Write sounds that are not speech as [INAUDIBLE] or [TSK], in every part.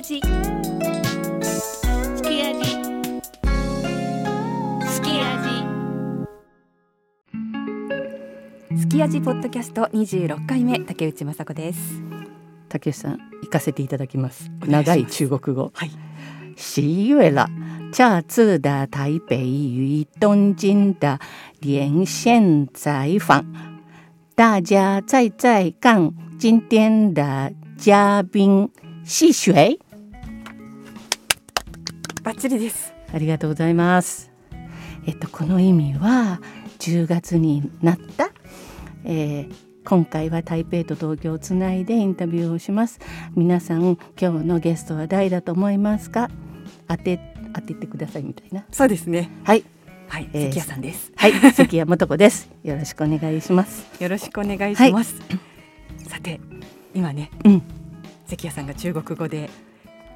味。すき味すき味すき味ポッドキャスト26回目竹内雅子です。竹内さん行かせていただきます。長い中国語。はい。十月了这次的台北与东京的连线采访大家在在看今天的嘉宾是谁バッチリですありがとうございます。えっとこの意味は10月になった、えー今回は台北と東京をつないでインタビューをします。皆さん今日のゲストは誰だと思いますか？当て当ててくださいみたいな。そうですねはいはい、えー関谷さんですはい関谷素子です。よろしくお願いします。よろしくお願いします、さて今ねうん関谷さんが中国語で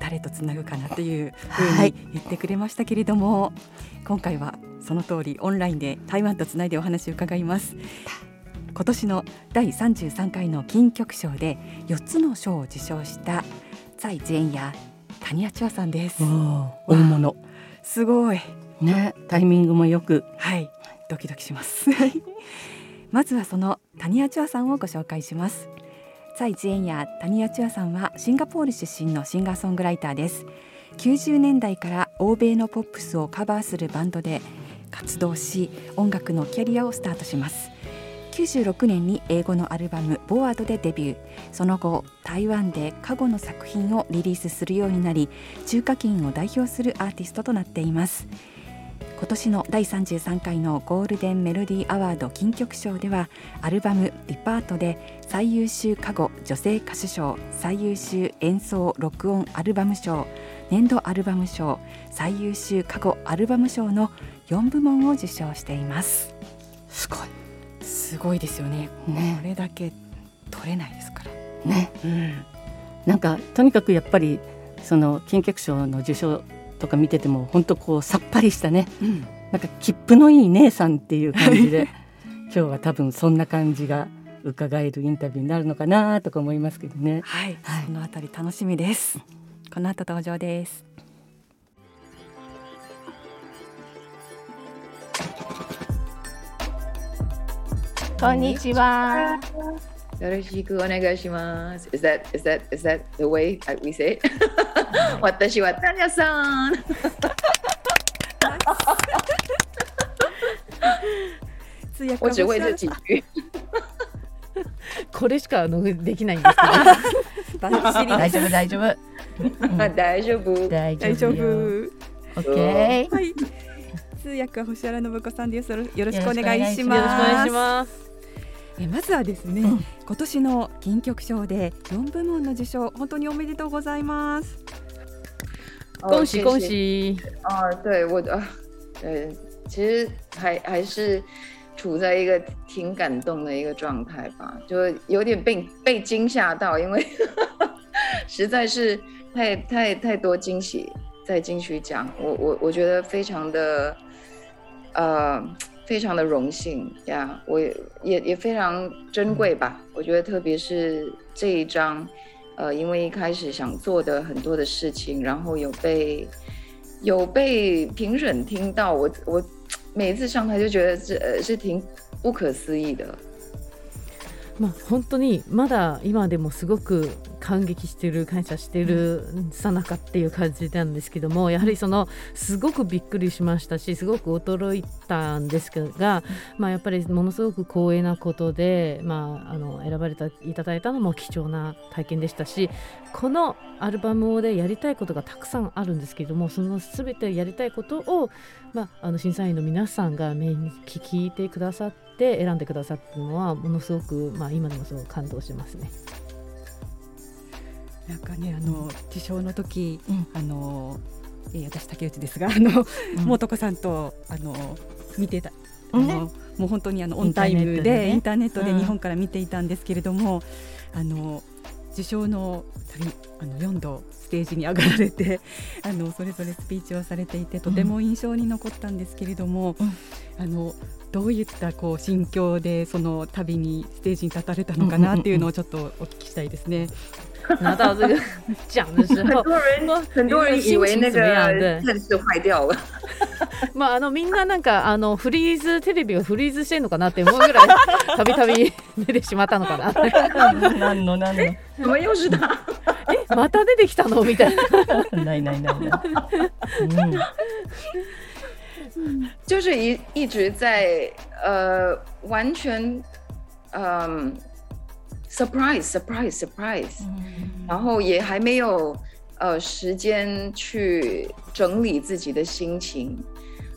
誰とつなぐかなというふうはい。に言ってくれましたけれども、今回はその通りオンラインで台湾とつないでお話を伺います。今年の第33回の金曲賞で4つの賞を受賞した蔡善也谷谷千和さんです。大物。すごい。ねタイミングもよく。はい、ドキドキします。[LAUGHS] まずはそのタニアチュアさんをご紹介します。蔡智燕やタニアチュアさんはシンガポール出身のシンガーソングライターです。90年代から欧米のポップスをカバーするバンドで活動し、音楽のキャリアをスタートします。96年に英語のアルバム「ボワード」でデビューその後台湾で過去の作品をリリースするようになり中華圏を代表するアーティストとなっています今年の第33回のゴールデンメロディーアワード金曲賞ではアルバム「ディパートで最優秀歌語女性歌手賞最優秀演奏録音アルバム賞年度アルバム賞最優秀歌語アルバム賞の4部門を受賞しています。すごい。すごいですよね。ね。これだけ取れないですから。ね。うん。なんかとにかくやっぱりその金曲賞の受賞とか見てても本当こうさっぱりしたね。うん。なんか切符のいい姉さんっていう感じで。[LAUGHS] 今日は多分そんな感じが伺えるインタビューになるのかなとか思いますけどね。はい、はいそのあたり楽しみですこの後登場ですこんにちは。よろしくお願いします。Is that is that is that the way we say it? [LAUGHS] 私はタニャさん。通訳我只会这几句。[LAUGHS] これしかあのできないんですけバッチリ大丈夫大丈夫大丈夫。大 [LAUGHS] 大丈夫よ。オッケー。はい。通訳は星原信子さんです。よろしくお願願いしますす。ど。よろしくお願いします。えまずはですね、うん今年の金曲賞で4部門の受賞本当におめでとうございます。恭喜恭！喜！啊，对我啊，对，其实还还是处在一个挺感动的一个状态吧，就有点被被惊吓到，因为 [LAUGHS] 实在是太太太多惊喜在金曲奖，我我我觉得非常的呃非常的荣幸呀，我也也也非常珍贵吧，我觉得特别是这一张。呃，因为一开始想做的很多的事情，然后有被有被评审听到，我我每一次上台就觉得是呃是挺不可思议的。まあ本当にまだ今でもすごく 感激してる感謝してるさなかっていう感じなんですけどもやはりそのすごくびっくりしましたしすごく驚いたんですが、まあ、やっぱりものすごく光栄なことで、まあ、あの選ばれたいただいたのも貴重な体験でしたしこのアルバムでやりたいことがたくさんあるんですけどもその全てやりたいことを、まあ、あの審査員の皆さんが目に聞いてくださって選んでくださったのはものすごく、まあ、今でもすごく感動しますね。なんかねあの受賞の時、うん。あの、えー私竹内ですがあのうん。もとこさんとあの見てた。あね。のもう本当にあのオンタイムでインターネットでうん。日本から見ていたんですけれども、あの受賞の旅あの4度ステージに上がられて [LAUGHS] あのそれぞれスピーチをされていてとても印象に残ったんですけれども、うん。あのどういったこう心境でその旅にステージに立たれたのかなっていうのをちょっとお聞きしたいですね。[LAUGHS] 拿到这个奖的时候很，多人哇很多人以为那个对电视坏掉了。[LAUGHS] まああのみんななんかあのフリーズテレビがフリーズしてんのかなって思うぐらい [LAUGHS] たびたび出てしまったのかな。何の何の怎么又是他？えまた出てきたの？みたいな。ないないないない。就是一一直在呃完全嗯、surprise surprise surprise，然后也还没有呃时间去整理自己的心情，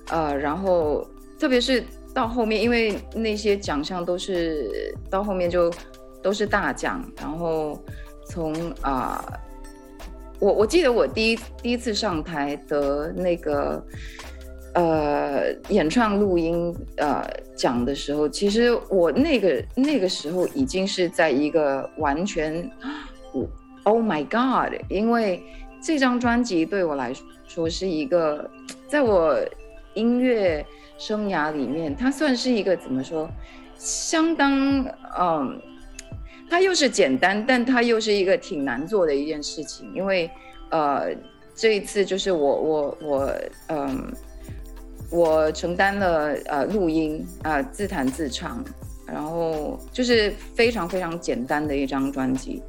呃，然后特别是到后面，因为那些奖项都是到后面就都是大奖，然后从啊、我我记得我第一第一次上台得那个呃演唱录音呃讲的时候，其实我那个那个时候已经是在一个完全我 Oh my God！因为这张专辑对我来说是一个，在我音乐生涯里面，它算是一个怎么说，相当嗯，它又是简单，但它又是一个挺难做的一件事情，因为呃，这一次就是我我我嗯，我承担了呃录音啊、呃自弹自唱，然后就是非常非常简单的一张专辑，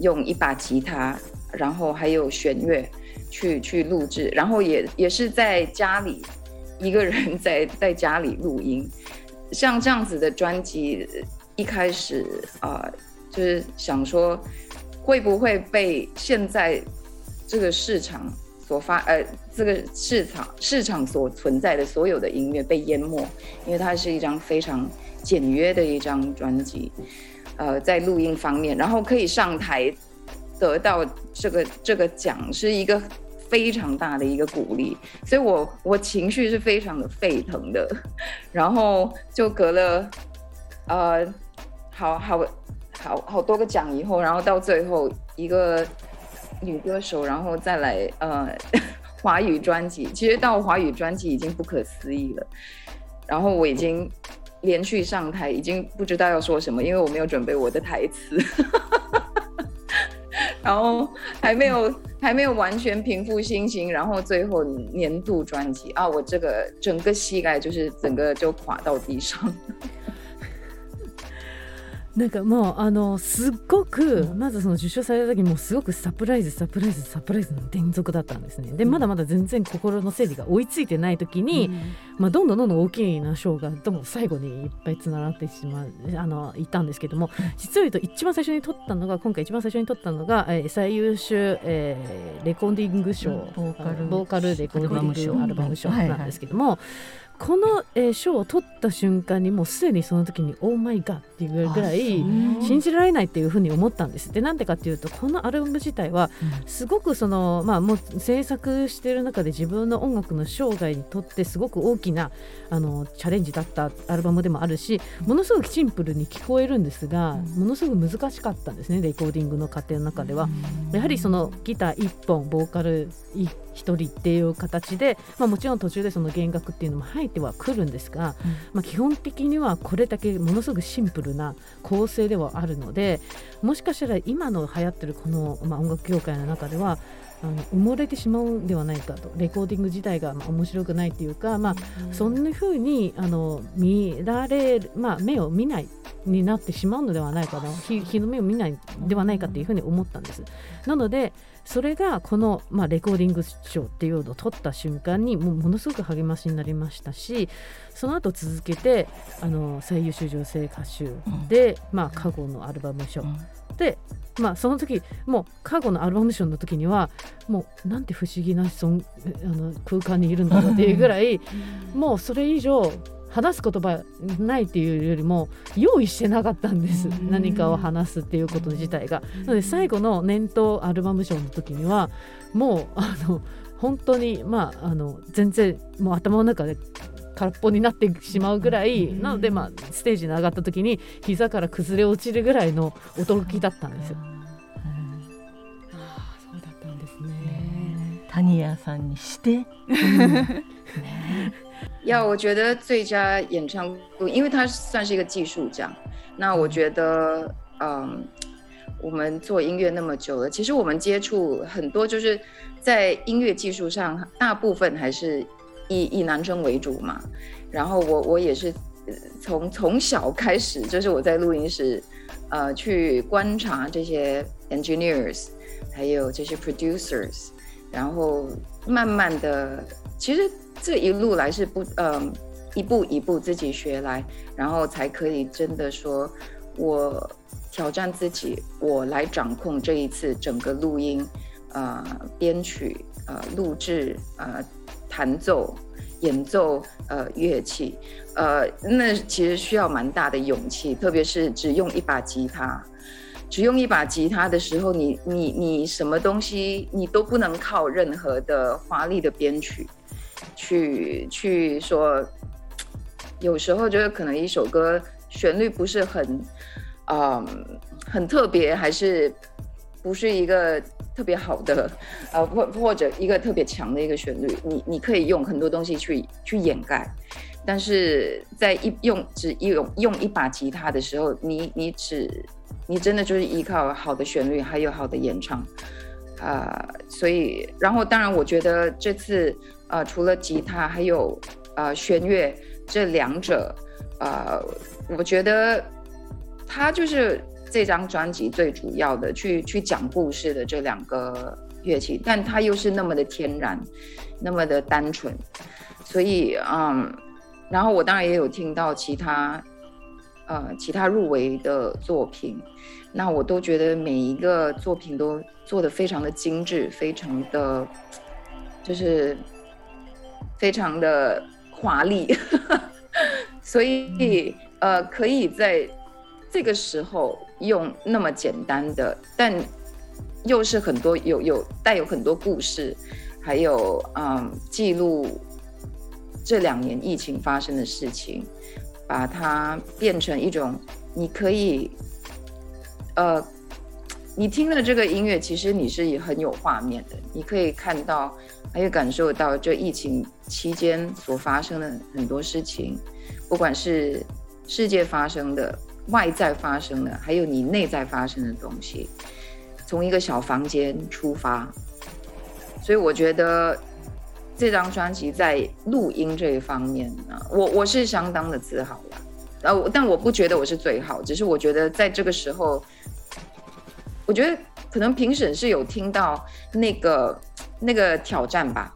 用一把吉他，然后还有弦乐去去录制，然后也也是在家里一个人在在家里录音，像这样子的专辑，一开始啊、呃就是想说会不会被现在这个市场所发呃这个市场市场所存在的所有的音乐被淹没，因为它是一张非常简约的一张专辑，呃，在录音方面，然后可以上台得到这个这个奖，是一个非常大的一个鼓励，所以我我情绪是非常的沸腾的，然后就隔了呃好好好好多个奖以后，然后到最后一个女歌手，然后再来呃 [LAUGHS] 华语专辑，其实到华语专辑已经不可思议了，然后我已经连续上台，已经不知道要说什么，因为我没有准备我的台词。[LAUGHS] 然后还没有还没有完全平复心情，然后最后年度专辑啊，我这个整个膝盖就是整个就垮到地上。なんかもうあのすっごくまずその受賞された時もうすごくサプライズサプライズサプライズの連続だったんですねでまだまだ全然心の整理が追いついてない時に、まあ、どんどんどんどん大きな賞がどんどん最後にいっぱいつながってしまうあのいたんですけども実を言うと一番最初に取ったのが今回一番最初に取ったのが、えー最優秀、えーレコーディング賞、ボーカルあのボーカルレコーディングアルバム賞。はいはいなんですけども、この、えー賞を取った瞬間にもうすでにその時に「オーマイガー」っていうぐらい信じられないっていうふうに思ったんです。でなんでかっていうとこのアルバム自体はすごくそのまあもう制作している中で自分の音楽の生涯にとってすごく大きなあのチャレンジだったアルバムでもあるしものすごくシンプルに聞こえるんですがものすごく難しかったんですねレコーディングの過程の中では。やはりそのギター1本ボーカル1人っていう形で、まあ、もちろん途中でその弦楽っていうのも入ってはくるんですが、まあ、基本的にはこれだけものすごくシンプルな構成ではあるのでもしかしたら今の流行ってるこの、まあ、音楽業界の中ではあの埋もれてしまうんではないかと。レコーディング自体がまあ面白くないっていうか、まあ、そんな風にあの見られる、まあ、目を見ないになってしまうのではないかな。日日の目を見ないではないかっていうふうに思ったんです。なのでそれがこの、まあ、レコーディング賞っていうのを取った瞬間にもうものすごく励ましになりましたしその後続けてあの最優秀女性歌手で、まあ、過去のアルバム賞、で、まあ、その時もう過去のアルバム賞の時にはもうなんて不思議なそんあの空間にいるんだろうっていうぐらいもうそれ以上話す言葉ないっていうよりも用意してなかったんです。何かを話すっていうこと自体が。なので最後の年頭アルバム賞の時にはもうあの本当にまああの全然もう頭の中で空っぽになってしまうぐらいなので、まあ、ステージに上がった時に膝から崩れ落ちるぐらいの驚きだったんですよ。そうだったんですね。タニヤさんにして、[LAUGHS] 要我觉得最佳演唱部，因为他算是一个技术奖，那我觉得，嗯，我们做音乐那么久了，其实我们接触很多，就是在音乐技术上，大部分还是以以男生为主嘛。然后我我也是呃从从小开始，就是我在录音室，呃，去观察这些 engineers，还有这些 producers，然后慢慢的，其实这一路来是不，嗯、一步一步自己学来，然后才可以真的说，我挑战自己，我来掌控这一次整个录音，呃，编曲，呃，录制，呃，弹奏。演奏呃乐器，呃，那其实需要蛮大的勇气，特别是只用一把吉他，只用一把吉他的时候，你你你什么东西你都不能靠任何的华丽的编曲去去说，有时候就是可能一首歌旋律不是很，嗯，很特别，还是不是一个特别好的，呃，或或者一个特别强的一个旋律，你你可以用很多东西去去掩盖，但是在一用只一用用一把吉他的时候，你你只你真的就是依靠好的旋律，还有好的演唱，啊、所以然后当然我觉得这次呃除了吉他，还有呃弦乐这两者，呃，我觉得它就是这张专辑最主要的去去讲故事的这两个乐器，但它又是那么的天然，那么的单纯，所以嗯，然后我当然也有听到其他呃其他入围的作品，那我都觉得每一个作品都做得非常的精致，非常的就是非常的华丽，[LAUGHS] 所以呃可以在这个时候用那么简单的，但又是很多有有带有很多故事，还有嗯记录这两年疫情发生的事情，把它变成一种你可以呃。你听了这个音乐，其实你是很有画面的，你可以看到，还有感受到这疫情期间所发生的很多事情，不管是世界发生的、外在发生的，还有你内在发生的东西，从一个小房间出发，所以我觉得这张专辑在录音这一方面呢，我我是相当的自豪了。呃，我但我不觉得我是最好，只是我觉得在这个时候，我觉得可能评审是有听到那个那个挑战吧，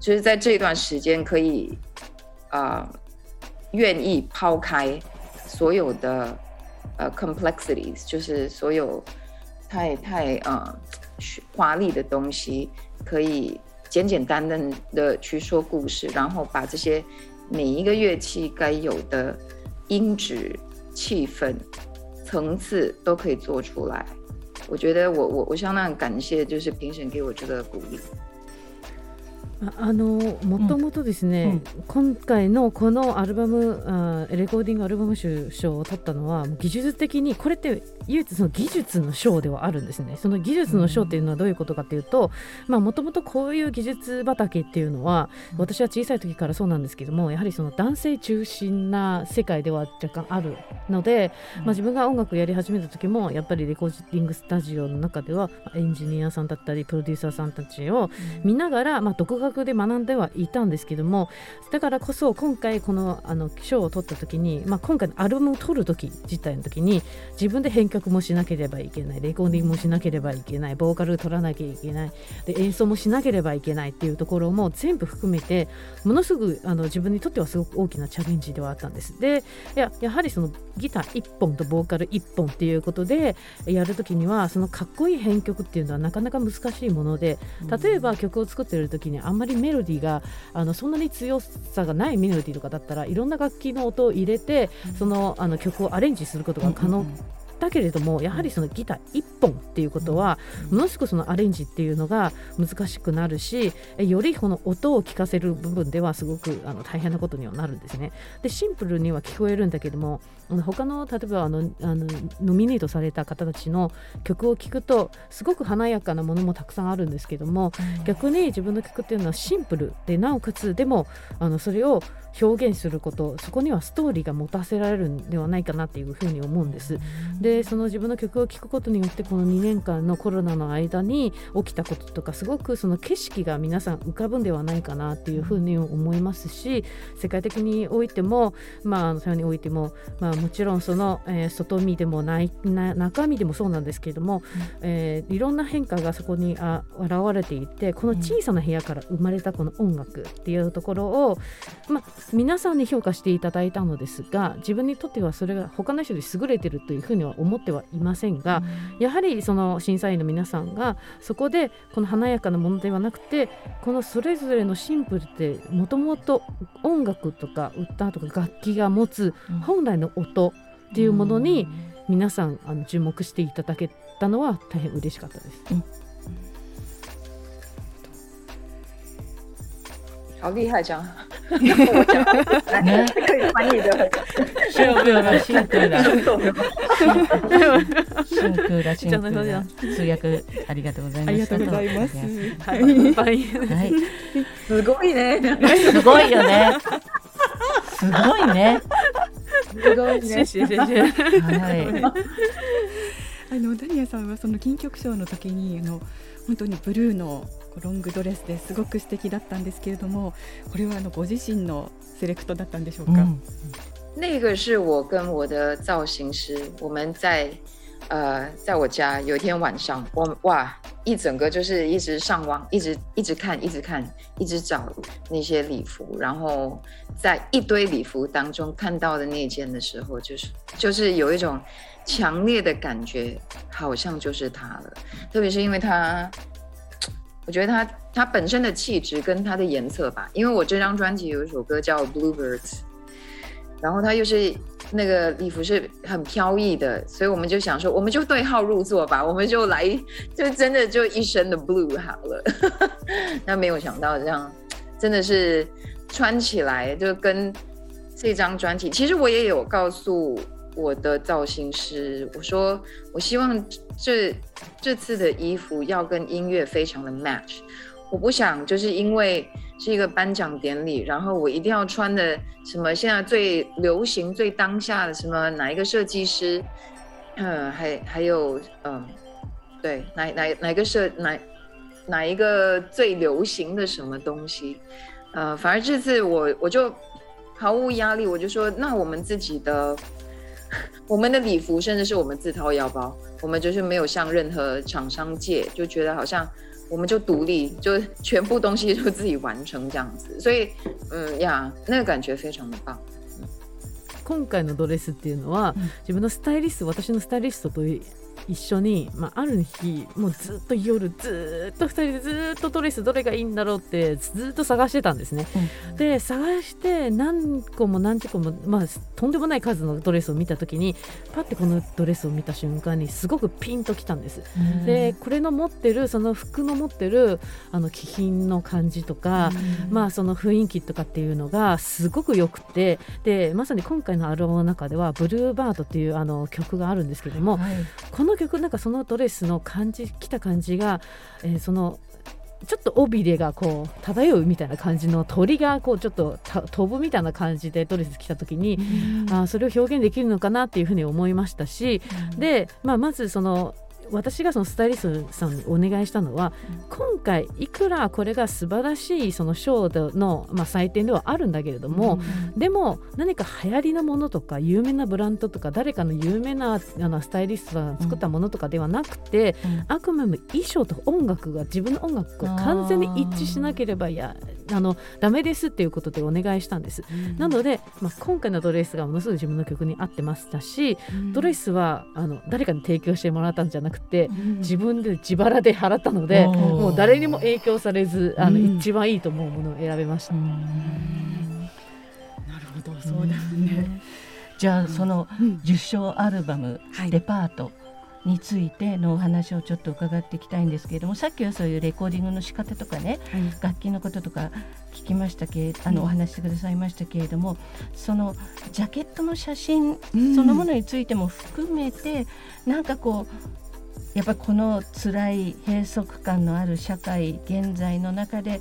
就是在这段时间可以啊、呃愿意抛开所有的呃 complexities，就是所有太太呃华丽的东西，可以简简单单的去说故事，然后把这些每一个乐器该有的音质、气氛、层次都可以做出来。我觉得我我我相当感谢，就是评审给我这个鼓励。ああのもともとですね、今回のこのアルバムあレコーディングアルバム賞賞を取ったのは技術的にこれって唯一その技術の賞ではあるんですね。その技術の賞っていうのはどういうことかっていうともともとこういう技術畑っていうのは私は小さい時からそうなんですけどもやはりその男性中心な世界では若干あるので、まあ、自分が音楽やり始めた時もやっぱりレコーディングスタジオの中ではエンジニアさんだったりプロデューサーさんたちを見ながら、まあ、独学で学んではいたんですけどもだからこそ今回このあの賞を取った時に、まあ、今回のアルバムを取る時自体の時に自分で編曲もしなければいけないレコーディングもしなければいけないボーカル取らなきゃいけないで演奏もしなければいけないっていうところも全部含めてものすごくあの自分にとってはすごく大きなチャレンジではあったんです。でややはりそのギター1本とボーカル1本っていうことでやるときにはそのかっこいい編曲っていうのはなかなか難しいもので例えば曲を作ってる時にあんまりメロディーがあのそんなに強さがないメロディーとかだったらいろんな楽器の音を入れてそのあの曲をアレンジすることが可能。だけれどもやはりそのギター1本っていうことはものすごくそのアレンジっていうのが難しくなるしよりこの音を聞かせる部分ではすごくあの大変なことにはなるんですね。でシンプルには聞こえるんだけども他の例えばあのあのノミネートされた方たちの曲を聴くとすごく華やかなものもたくさんあるんですけども逆に自分の曲っていうのはシンプルでなおかつでもあのそれを表現することそこにはストーリーが持たせられるんではないかなっていうふうに思うんです。ででその自分の曲を聴くことによってこの2年間のコロナの間に起きたこととかすごくその景色が皆さん浮かぶんではないかなっていうふうに思いますし世界的においてもまあそれにおいても、まあ、もちろんその、えー、外見でもないな中身でもそうなんですけれども、えー、いろんな変化がそこにあ現れていてこの小さな部屋から生まれたこの音楽っていうところを、まあ、皆さんに評価していただいたのですが自分にとってはそれが他の人より優れてるというふうには思ってはいませんが、やはりその審査員の皆さんがそこでこの華やかなものではなくてこのそれぞれのシンプルってもともと音楽とか歌とか楽器が持つ本来の音っていうものに皆さんあの注目していただけたのは大変嬉しかったです。うん好厉害，讲 [LAUGHS] 我讲，[LAUGHS] 来可以翻译的。通訳ありがとうございまありがとうございます。はい、はい、すごいね。すごいよね。すごいね。すごい谢ね。はい。あのダニアさんはその金曲賞の時にあの本当にブルーのロングドレスですごく素敵だったんですけれども、これはあのご自身のセレクトだったんでしょうか？うん那个是我跟我的造型师，我们在呃，在我家有一天晚上，我哇，一整个就是一直上网，一直一直看，一直看，一直找那些礼服，然后在一堆礼服当中看到的那件的时候，就是就是有一种强烈的感觉，好像就是他了，特别是因为他。[TSK] 我觉得他他本身的气质跟他的颜色吧，因为我这张专辑有一首歌叫《Bluebirds》，然后他又是那个礼服是很飘逸的，所以我们就想说，我们就对号入座吧，[LAUGHS] 我们就来，就真的就一身的 blue 好了。那没有想到这样，真的是穿起来就跟这张专辑，其实我也有告诉我的造型师，我说我希望这这次的衣服要跟音乐非常的 match，我不想就是因为是一个颁奖典礼，然后我一定要穿的什么现在最流行、最当下的什么哪一个设计师，嗯，还还有嗯，对，哪哪哪个设哪哪一个最流行的什么东西，呃，反而这次我我就毫无压力，我就说那我们自己的。我们的礼服甚至是我们自掏腰包，我们就是没有向任何厂商借，就觉得好像我们就独立，就全部东西就自己完成这样子，所以嗯呀，那个感觉非常的棒。今回のドレスっていうのは、自分のスタイリスト私のスタイリストと 一緒に、まあ、ある日もうずっと夜ずっと2人でずっとドレスどれがいいんだろうってずっと探してたんですね。で探して何個も何十個も、まあ、とんでもない数のドレスを見た時にパッてこのドレスを見た瞬間にすごくピンときたんです。でこれの持ってるその服の持ってるあの気品の感じとか、まあその雰囲気とかっていうのがすごくよくてでまさに今回のアルバムの中では「ブルーバード」っていうあの曲があるんですけども、この曲なんかそのドレスの感じ着た感じが、えーそのちょっと尾びれがこう漂うみたいな感じの鳥がこうちょっとた飛ぶみたいな感じでドレス着た時に、あーそれを表現できるのかなっていうふうに思いましたし、で、まあ、まずその私がそのスタイリストさんにお願いしたのは、今回いくらこれが素晴らしいそのショーの、まあ、祭典ではあるんだけれども、でも何か流行りのものとか有名なブランドとか誰かの有名なあのスタイリストが作ったものとかではなくて、あくまでも衣装と音楽が自分の音楽が完全に一致しなければいやあのダメですっていうことでお願いしたんです。なので、まあ、今回のドレスがものすごい自分の曲に合ってましたし、ドレスはあの誰かに提供してもらったんじゃなくて、自分で自腹で払ったので、もう誰にも影響されずあの、うん。一番いいと思うものを選べました。なるほど、そうですね。じゃあそのうん。受賞アルバムはい。レパートについてのお話をちょっと伺っていきたいんですけれどもさっきはそういうレコーディングの仕方とかねはい。楽器のこととか聞きましたけあのお話ししてくださいましたけれどもそのジャケットの写真うん。そのものについても含めてなんかこうやっぱりこの辛い閉塞感のある社会現在の中で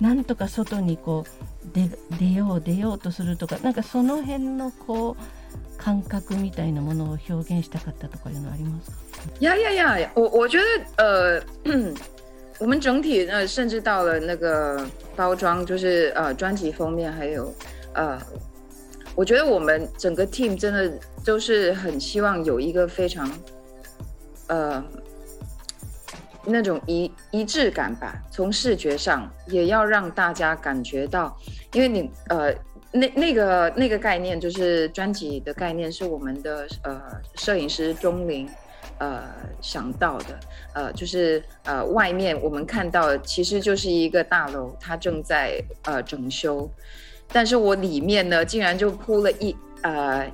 なんとか外にこう出出よう出ようとするとかなんかその辺のこう感覚みたいなものを表現したかったとかいうのありますか？呀呀呀！我我觉得呃，[COUGHS] 我们整体呃，甚至到了那个包装，就是呃专辑封面，还有呃，我觉得我们整个 team 真的都是很希望有一个非常呃那种一一致感吧，从视觉上也要让大家感觉到，因为你呃那那个那个概念就是专辑的概念，是我们的呃摄影师钟林呃想到的，呃就是呃外面我们看到其实就是一个大楼，它正在呃整修，但是我里面呢竟然就铺了一呃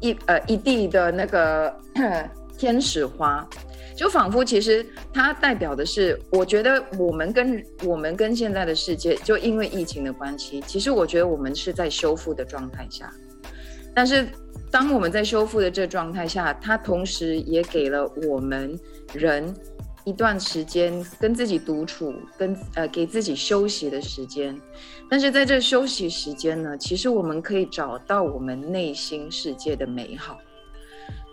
一呃一地的那个天使花。就仿佛其实它代表的是，我觉得我们跟我们跟现在的世界，就因为疫情的关系，其实我觉得我们是在修复的状态下。但是当我们在修复的这状态下，它同时也给了我们人一段时间跟自己独处，跟呃给自己休息的时间。但是在这休息时间呢，其实我们可以找到我们内心世界的美好。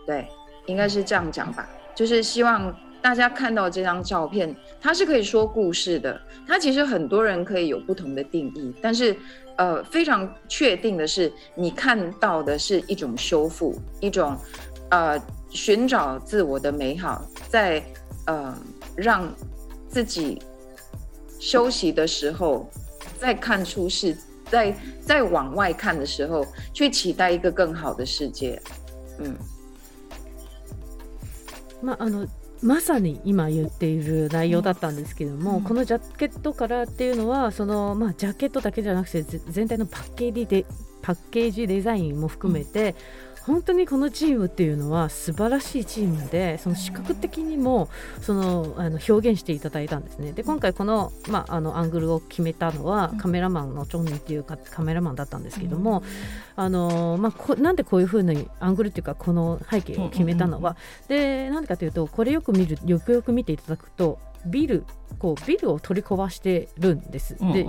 对，应该是这样讲吧。就是希望大家看到这张照片，它是可以说故事的。它其实很多人可以有不同的定义，但是，呃，非常确定的是，你看到的是一种修复，一种，呃，寻找自我的美好，在呃让自己休息的时候，再看出世，在在往外看的时候，去期待一个更好的世界。嗯。まあ、あのまさに今言っている内容だったんですけども、うん、このジャケットからっていうのはその、まあ、ジャケットだけじゃなくて全体のパッケージでパッケージデザインも含めて、本当にこのチームっていうのは素晴らしいチームでその視覚的にもそのあの表現していただいたんですね。で今回この,、まあ、あのアングルを決めたのはカメラマンのチョンニーっていうかカメラマンだったんですけども、あのまあ、こなんでこういうふうにアングルっていうかこの背景を決めたのは、でなんでかというとこれよく見るよくよく見ていただくとビルこうビルを取り壊してるんです。うんうん、で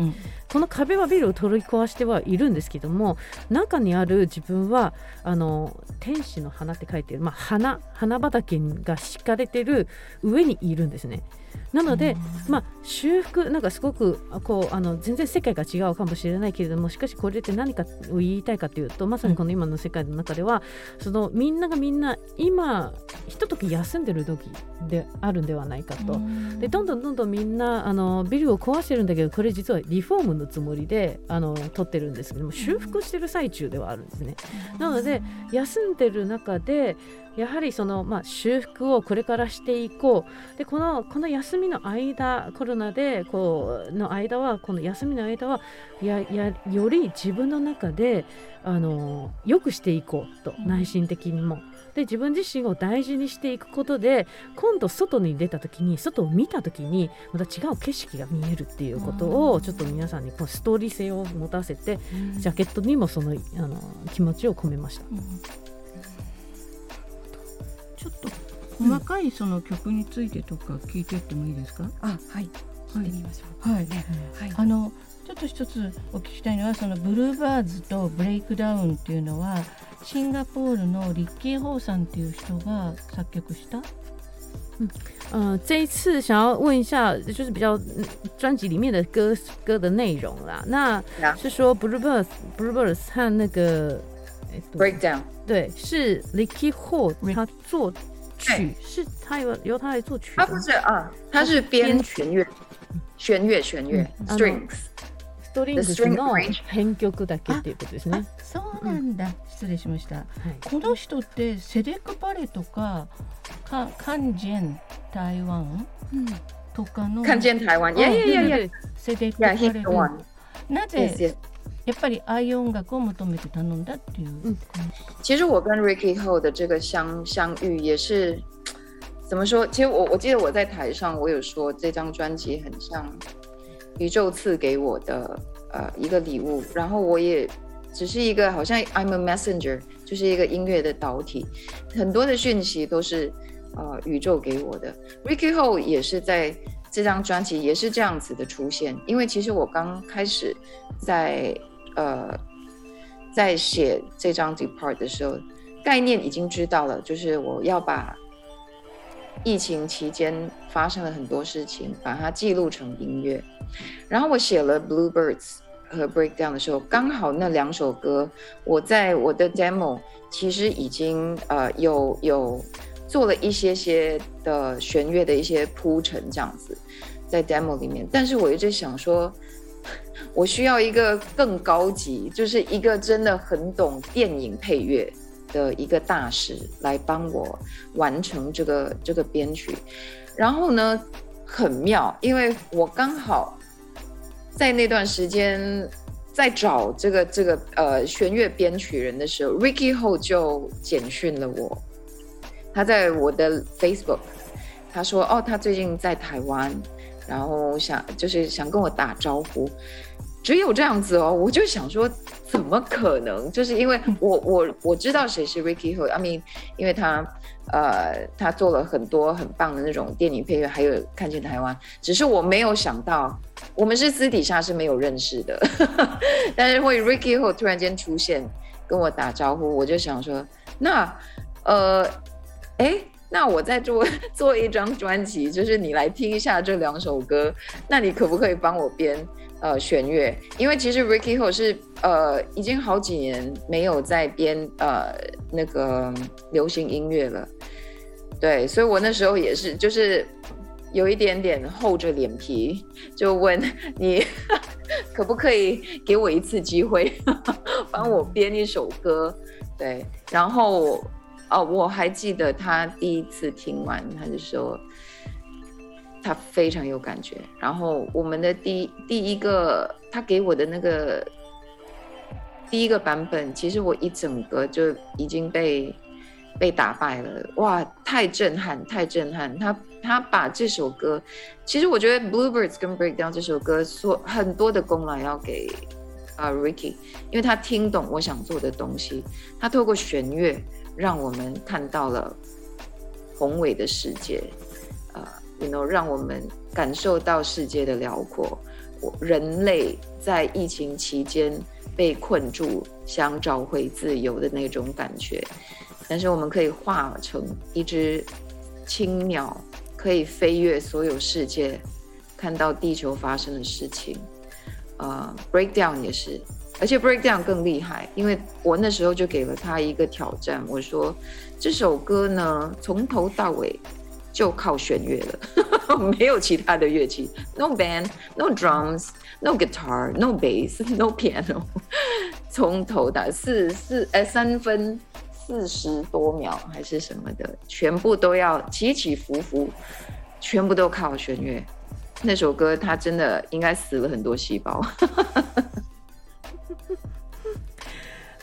この壁はビルを取り壊してはいるんですけども中にある自分はあの天使の花って書いてる、まあ、花花畑が敷かれてる上にいるんですね。なので、まあ、修復なんかすごくこうあの全然世界が違うかもしれないけれどもしかしこれって何かを言いたいかというとまさにこの今の世界の中では、そのみんながみんな今ひととき休んでる時であるんではないかと。でどんどんどんどんみんなあのビルを壊してるんだけどこれ実はリフォームのつもりであの撮ってるんですけども修復してる最中ではあるんですね。なので休んでる中でやはりその、まあ、修復をこれからしていこうでこのこの休みの間コロナでこうの間はこの休みの間はややより自分の中であのよくしていこうと内心的にも。で自分自身を大事にしていくことで今度外に出た時に外を見た時にまた違う景色が見えるっていうことをちょっと皆さんにこうストーリー性を持たせてジャケットにもそのあの気持ちを込めました。ちょっと細かいその曲についてとか聞いていってもいいですか？うん、あ、はい。聞いてみましょう。はい。ね、はい、あのちょっと一つお聞きしたいのはそのブルーバーズとブレイクダウンっていうのはシンガポールのリッキー・ホーさんっていう人が作曲した？嗯，呃，这一次想要问一下，就是比较专辑里面的歌歌的内容啦。那是说 Bluebirds Bluebirds 和那个 Breakdown。对，是 Licky Hall 他作曲，是他由由他来作曲。他不是啊，他是编弦乐，弦乐弦乐 strings。 ストリングスの編曲だけっていうことですね。そうなんだ。失礼しました。この人ってセデクパレとかかカンジェン台湾？とかの。カンジェン台湾。いやいやいやいや。セデクパレなぜやっぱりああいう音楽を求めて頼んだっていう。嗯，其实我跟 Ricky Ho 的这个相相遇也是怎么说？其实我我记得我在台上我有说这张专辑很像宇宙赐给我的呃一个礼物，然后我也只是一个好像 I'm a messenger，就是一个音乐的导体，很多的讯息都是呃宇宙给我的。Ricky Ho 也是在这张专辑也是这样子的出现，因为其实我刚开始在呃，在写这张 Depart 的时候，概念已经知道了，就是我要把疫情期间发生了很多事情，把它记录成音乐。然后我写了 Bluebirds 和 Breakdown 的时候，刚好那两首歌，我在我的 demo 其实已经呃有有做了一些些的弦乐的一些铺陈，这样子在 demo 里面。但是我一直想说，[LAUGHS] 我需要一个更高级，就是一个真的很懂电影配乐的一个大师来帮我完成这个这个编曲。然后呢，很妙，因为我刚好在那段时间在找这个这个呃弦乐编曲人的时候，Ricky Ho 就简讯了我，他在我的 Facebook，他说哦，他最近在台湾，然后想就是想跟我打招呼。只有这样子哦，我就想说，怎么可能？就是因为我我我知道谁是 Ricky Ho，I mean，因为他呃他做了很多很棒的那种电影配乐，还有看见台湾。只是我没有想到，我们是私底下是没有认识的，[LAUGHS] 但是会 Ricky Ho 突然间出现跟我打招呼，我就想说，那呃，哎。那我在做做一张专辑，就是你来听一下这两首歌，那你可不可以帮我编呃弦乐？因为其实 Ricky Ho 是呃已经好几年没有在编呃那个流行音乐了，对，所以我那时候也是就是有一点点厚着脸皮就问你 [LAUGHS] 可不可以给我一次机会，帮我编一首歌，对，然后。哦，我还记得他第一次听完，他就说他非常有感觉。然后我们的第第一个他给我的那个第一个版本，其实我一整个就已经被被打败了。哇，太震撼，太震撼！他他把这首歌，其实我觉得《Bluebirds》跟《Breakdown》这首歌，所很多的功劳要给啊 Ricky，因为他听懂我想做的东西，他透过弦乐。让我们看到了宏伟的世界，，you know，让我们感受到世界的辽阔。人类在疫情期间被困住，想找回自由的那种感觉。但是我们可以化成一只青鸟，可以飞越所有世界，看到地球发生的事情。呃，breakdown 也是。而且 Breakdown 更厉害，因为我那时候就给了他一个挑战，我说这首歌呢从头到尾就靠弦乐了，[LAUGHS] 没有其他的乐器，no band，no drums，no guitar，no bass，no piano，[LAUGHS] 从头到四四哎三分四十多秒还是什么的，全部都要起起伏伏，全部都靠弦乐。那首歌他真的应该死了很多细胞。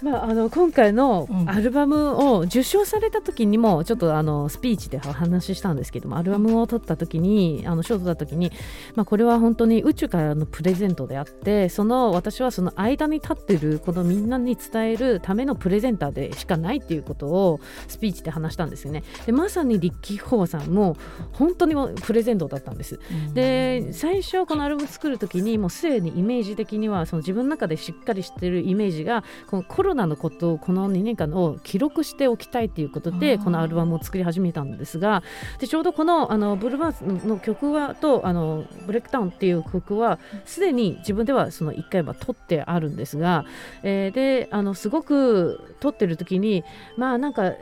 まあ、あの今回のアルバムを受賞された時にもちょっとあのスピーチで話したんですけどもアルバムを撮った時にあの賞を取った時に、まあ、これは本当に宇宙からのプレゼントであってその私はその間に立ってるこのみんなに伝えるためのプレゼンターでしかないっていうことをスピーチで話したんですよね。でまさにリッキー・ホーさんも本当にプレゼントだったんです。で最初このアルバム作る時にもうすでにイメージ的にはその自分の中でしっかりしてるイメージがこのコロナのことをこの2年間を記録しておきたいということでこのアルバムを作り始めたんですがでちょうどこのあのブルーバーズの曲はとあのブレイクダウンっていう曲はすでに自分ではその1回は撮ってあるんですが、えー、であのすごく撮ってる時にまあなんか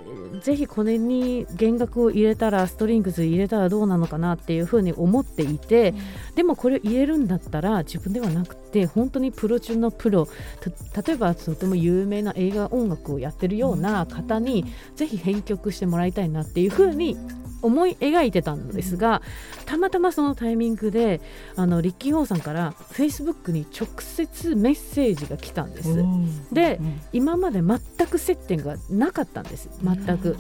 ぜひこれに弦楽を入れたらストリングス入れたらどうなのかなっていうふうに思っていて、うん、でもこれを入れるんだったら自分ではなくて本当にプロ中のプロ。例えばとても有名な映画音楽をやってるような方にぜひ編曲してもらいたいなっていうふうに思い描いてたんですがたまたまそのタイミングであのリッキー・ホーさんからフェイスブックに直接メッセージが来たんです。で、今まで全く接点がなかったんです。全く。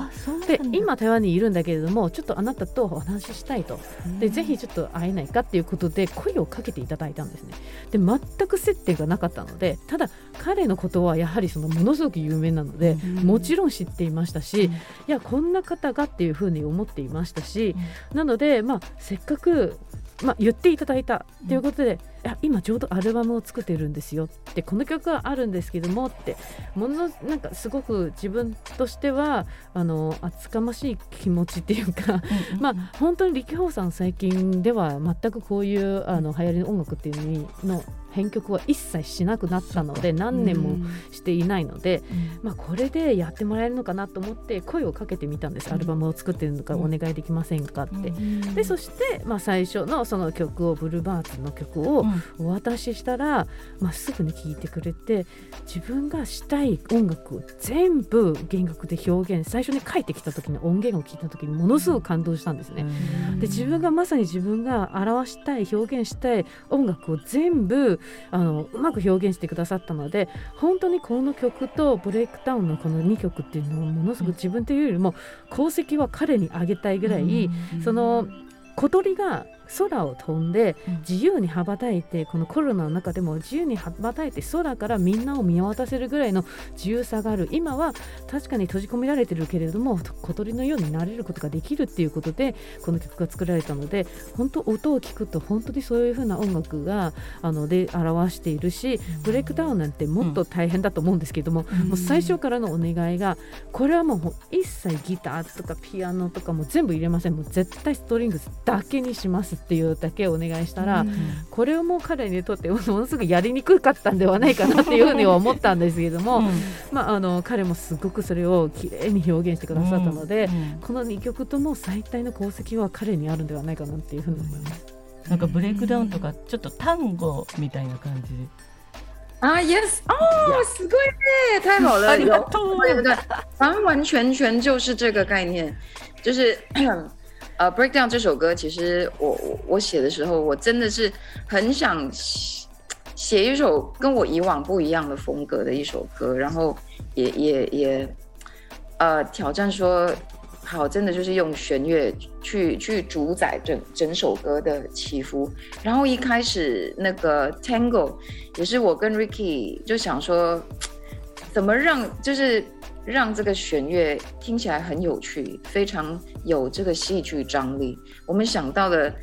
で今台湾にいるんだけれどもちょっとあなたとお話ししたいと。でぜひちょっと会えないかっていうことで声をかけていただいたんですね。で全く接点がなかったのでただ彼のことはやはりそのものすごく有名なのでもちろん知っていましたしいやこんな方がっていうふうに思っていましたし、なので、まあ、せっかく、まあ、言っていただいたということで、や今ちょうどアルバムを作ってるんですよってこの曲はあるんですけどもってものなんかすごく自分としてはあの厚かましい気持ちっていうか、[LAUGHS] まあ本当に力宝さん最近では全くこういうあの流行りの音楽っていうのの編曲は一切しなくなったので何年もしていないので、まあ、これでやってもらえるのかなと思って声をかけてみたんです、アルバムを作ってるのかお願いできませんかって。でそして、まあ、最初のその曲をブルーバーツの曲をお渡ししたら、まあ、すぐに聴いてくれて自分がしたい音楽を全部弦楽で表現最初に書いてきた時の音源を聞いた時にものすごく感動したんですね。で自分がまさに自分が表したい表現したい音楽を全部あのうまく表現してくださったので本当にこの曲とブレイクダウンのこの2曲っていうのをものすごく自分というよりも功績は彼にあげたいぐらい、その小鳥が空を飛んで自由に羽ばたいて、このコロナの中でも自由に羽ばたいて空からみんなを見渡せるぐらいの自由さがある。今は確かに閉じ込められてるけれども小鳥のようになれることができるっていうことでこの曲が作られたので本当音を聞くと本当にそういう風な音楽があので表しているしブレイクダウンなんてもっと大変だと思うんですけども,、もう最初からのお願いがこれはもう一切ギターとかピアノとかも全部入れません。もう絶対ストリングスだけにしますっていうだけお願いしたら、うん、これをもう彼にとってものすごくやりにくかったんではないかなっていうふうには思ったんですけれども、うん、まあ、あの彼もすごくそれをきれいに表現してくださったので、この2曲とも最大の功績は彼にあるんではないかなっていうふうに思います。なんかブレイクダウンとかちょっと単語みたいな感じ？啊，yes，哦，すごいね，太好了，有，对不对？完完全全就是这个概念，就是呃，Breakdown 这首歌，其实我我我写的时候，我真的是很想写一首跟我以往不一样的风格的一首歌，然后也也也呃挑战说，好，真的就是用弦乐去去主宰整整首歌的起伏。然后一开始那个 Tango 也是我跟 Ricky 就想说，怎么让就是。让这个弦乐听起来很有趣，非常有这个戏剧张力。我们想到的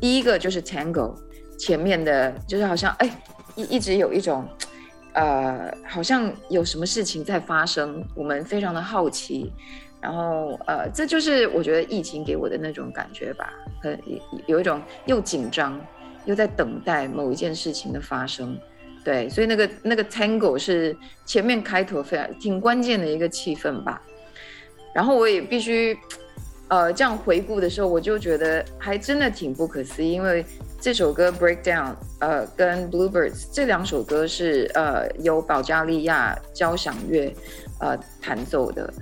第一个就是 Tango，前面的就是好像哎一一直有一种呃好像有什么事情在发生，我们非常的好奇。然后呃这就是我觉得疫情给我的那种感觉吧，很有一种又紧张又在等待某一件事情的发生。对，所以那个那个 Tango 是前面开头非常挺关键的一个气氛吧。然后我也必须，呃，这样回顾的时候，我就觉得还真的挺不可思议，因为这首歌 Breakdown，呃，跟 Bluebirds 这两首歌是呃由保加利亚交响乐呃弹奏的。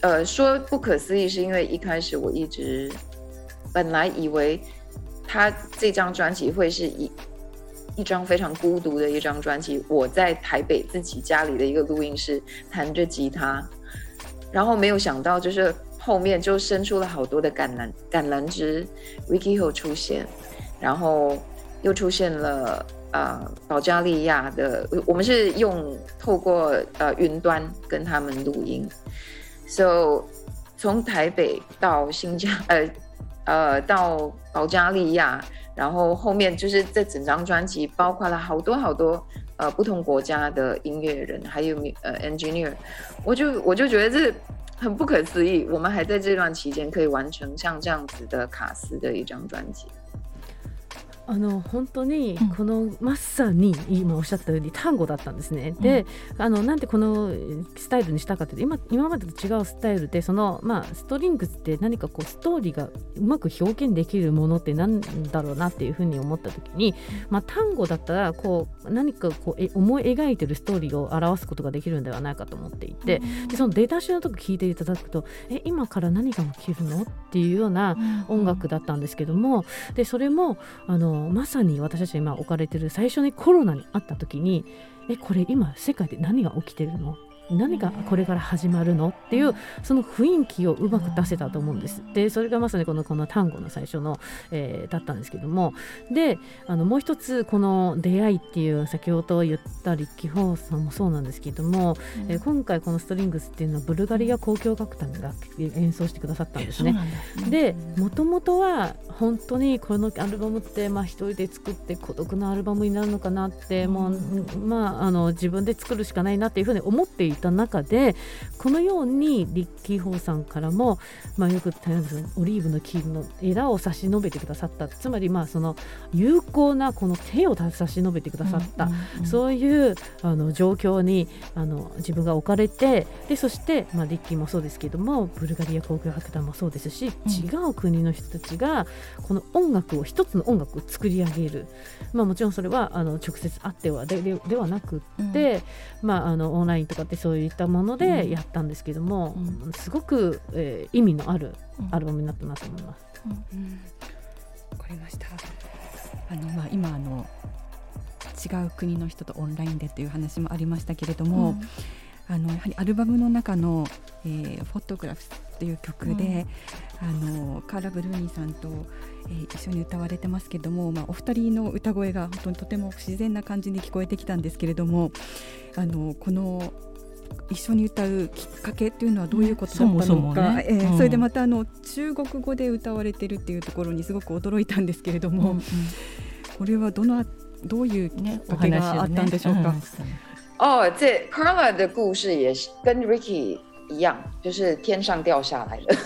呃，说不可思议是因为一开始我一直本来以为他这张专辑会是以。一张非常孤独的一张专辑，我在台北自己家里的一个录音室弹着吉他，然后没有想到，就是后面就生出了好多的橄榄橄榄枝，Ricky Hill 出现，然后又出现了呃保加利亚的，我们是用透过呃云端跟他们录音，so 从台北到新疆，呃呃到保加利亚。然后后面就是这整张专辑包括了好多好多呃不同国家的音乐人，还有呃 engineer，我就我就觉得这很不可思议，我们还在这段期间可以完成像这样子的卡斯的一张专辑。あの本当にこのまさに今おっしゃったように単語だったんですね。うん、であのなんでこのスタイルにしたかというと今今までと違うスタイルでその、まあ、ストリングスって何かこうストーリーがうまく表現できるものって何だろうなっていうふうに思った時に、まあ、単語だったらこう何かこうえ思い描いてるストーリーを表すことができるんではないかと思っていて、でその出だしのとこ聞いていただくとえ今から何が起きるの？っていうような音楽だったんですけどもでそれもあのまさに私たち今置かれてる最初にコロナにあった時にえこれ今世界で何が起きてるの？何かこれから始まるのっていうその雰囲気をうまく出せたと思うんです。でそれがまさにこのこの単語の最初の、えー、だったんですけども。であのもう一つこの出会いっていう先ほど言ったリッキー・ホーさんもそうなんですけども、うん、えー、今回このストリングスっていうのはブルガリア交響楽団が演奏してくださったんですね。でもともとは本当にこのアルバムってまあ一人で作って孤独なアルバムになるのかなって、うん、もうまああの自分で作るしかないなっていうふうに思っていた中でこのようにリッキー・ホーさんからも、まあ、よくオリーブの木の枝を差し伸べてくださった。つまりまあその有効なこの手を差し伸べてくださった、そういうあの状況にあの自分が置かれてでそして、まあ、リッキーもそうですけどもブルガリア交響楽団もそうですし、違う国の人たちがこの音楽を一つの音楽を作り上げる、まあ、もちろんそれはあの直接あってはででではなくって、うん、まあ、あのオンラインとかってそういったものでやったんですけども、うん、すごく、えー、意味のあるアルバムになったなと思います。わ、かりました。あの、まあ、今あの違う国の人とオンラインでっていう話もありましたけれども、あのやはりアルバムの中の「えー、フォトグラフス」っていう曲で、うん、あのカーラ・ブルーニーさんと、えー、一緒に歌われてますけども、まあ、お二人の歌声が本当にとても不自然な感じに聞こえてきたんですけれどもあのこの一緒に歌うきっかけっていうのはどういうことだったのか、ね。えーうん、それでまたあの中国語で歌われてるっていうところにすごく驚いたんですけれども、うんうん、これはどのどういうきっかけがあったんでしょうか？[LAUGHS] ね哦，这 Carla 的故事也是跟 Ricky 一样，就是天上掉下来的。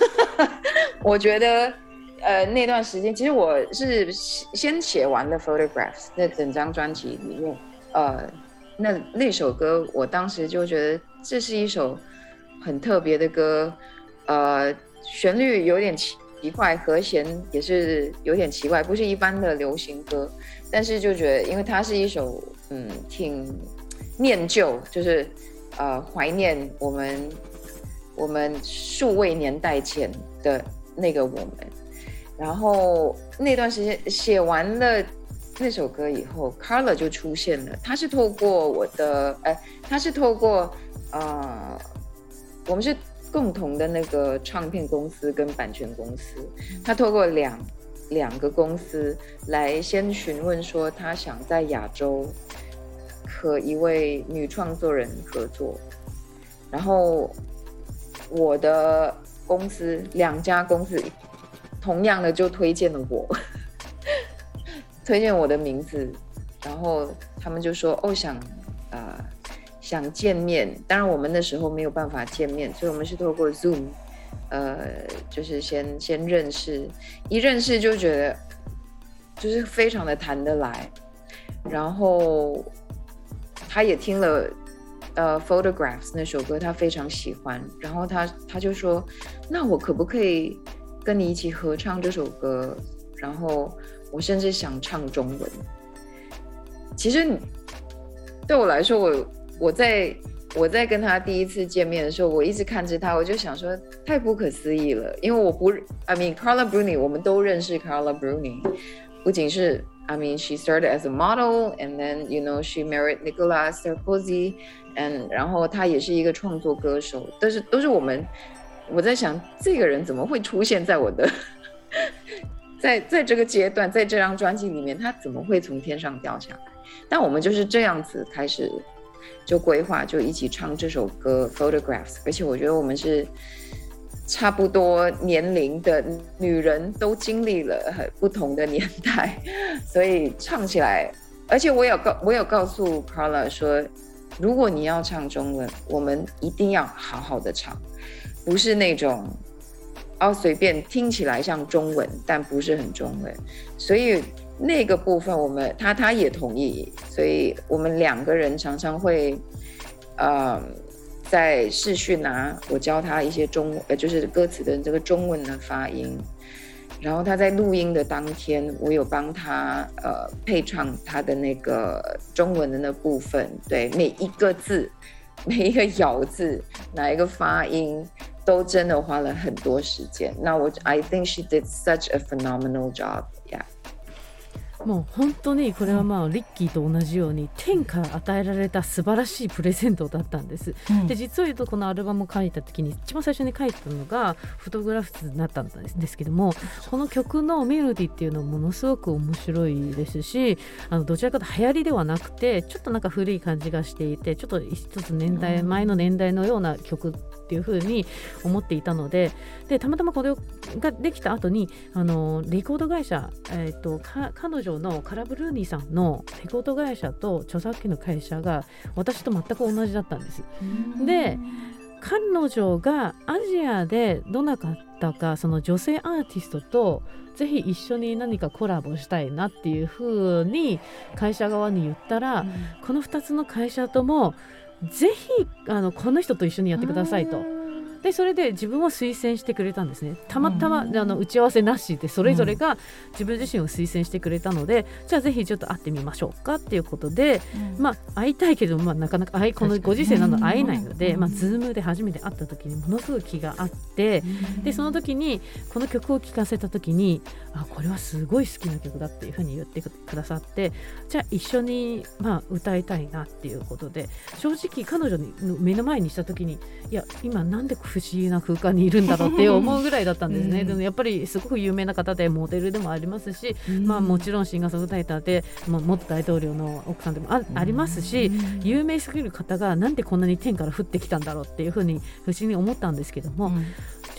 [LAUGHS] 我觉得，呃，那段时间其实我是先写完了 Photographs 那整张专辑里面，呃，那那首歌我当时就觉得这是一首很特别的歌，呃，旋律有点奇奇怪，和弦也是有点奇怪，不是一般的流行歌，但是就觉得因为它是一首嗯挺。念旧就是，呃，怀念我们我们数位年代前的那个我们。然后那段时间写完了那首歌以后，Carla 就出现了。他是透过我的，哎，他是透过，呃，我们是共同的那个唱片公司跟版权公司。他透过两两个公司来先询问说，他想在亚洲。和一位女创作人合作，然后我的公司两家公司同样的就推荐了我，[LAUGHS] 推荐我的名字，然后他们就说哦想呃想见面，当然我们那时候没有办法见面，所以我们是透过 Zoom，呃就是先先认识，一认识就觉得就是非常的谈得来，然后。他也听了，呃，Photographs 那首歌，他非常喜欢。然后他他就说：“那我可不可以跟你一起合唱这首歌？”然后我甚至想唱中文。其实对我来说，我我在我在跟他第一次见面的时候，我一直看着他，我就想说太不可思议了，因为我不，I mean Carla Bruni，我们都认识 Carla Bruni，不仅是。I mean, she started as a model, and then you know she married Nicolas Sarkozy, and 然后她也是一个创作歌手，但是都是我们，我在想这个人怎么会出现在我的，[LAUGHS] 在在这个阶段，在这张专辑里面，他怎么会从天上掉下来？但我们就是这样子开始就规划，就一起唱这首歌《Photographs》，而且我觉得我们是。差不多年龄的女人都经历了很不同的年代，[LAUGHS] 所以唱起来，而且我有告我有告诉 Carla 说，如果你要唱中文，我们一定要好好的唱，不是那种哦随便听起来像中文，但不是很中文。所以那个部分我们他他也同意，所以我们两个人常常会，呃。在视讯啊，我教他一些中呃，就是歌词的这个中文的发音。然后他在录音的当天，我有帮他呃配唱他的那个中文的那部分，对每一个字、每一个咬字、哪一个发音，都真的花了很多时间。那我 I think she did such a phenomenal job. もう本当にこれはまあリッキーと同じように天から与えられた素晴らしいプレゼントだったんです。うんで実を言うとこのアルバムを書いた時に一番最初に書いたのがフォトグラフスになったんですですけどもこの曲のメロディーっていうのはものすごく面白いですしあのどちらかと流行りではなくてちょっとなんか古い感じがしていてちょっと一つ年代前の年代のような曲っていう風に思っていたのででたまたまこれができた後にあのレコード会社、えー、とか彼女のカラブルーニーさんのレコード会社と著作権の会社が私と全く同じだったんです。で彼女がアジアでどなかったかその女性アーティストとぜひ一緒に何かコラボしたいなっていうふうに会社側に言ったら、この2つの会社ともぜひあのこの人と一緒にやってくださいと。でそれで自分を推薦してくれたんですね。たまたま、あの打ち合わせなしでそれぞれが自分自身を推薦してくれたので、じゃあぜひちょっと会ってみましょうかっていうことで、まあ会いたいけど、まあ、なかなかこのご時世なので会えないので、まあ、ズームで初めて会った時にものすごい気があって、でその時にこの曲を聴かせた時にあこれはすごい好きな曲だっていうふうに言ってくださってじゃあ一緒に、まあ、歌いたいなっていうことで正直彼女に目の前にした時にいや今なんで不思議な空間にいるんだろうって思うぐらいだったんですね、うん。でもやっぱりすごく有名な方でモデルでもありますし、まあ、もちろんシンガーソングライターで、まあ、元大統領の奥さんでもあありますし、有名すぎる方がなんでこんなに天から降ってきたんだろうっていうふうに不思議に思ったんですけども、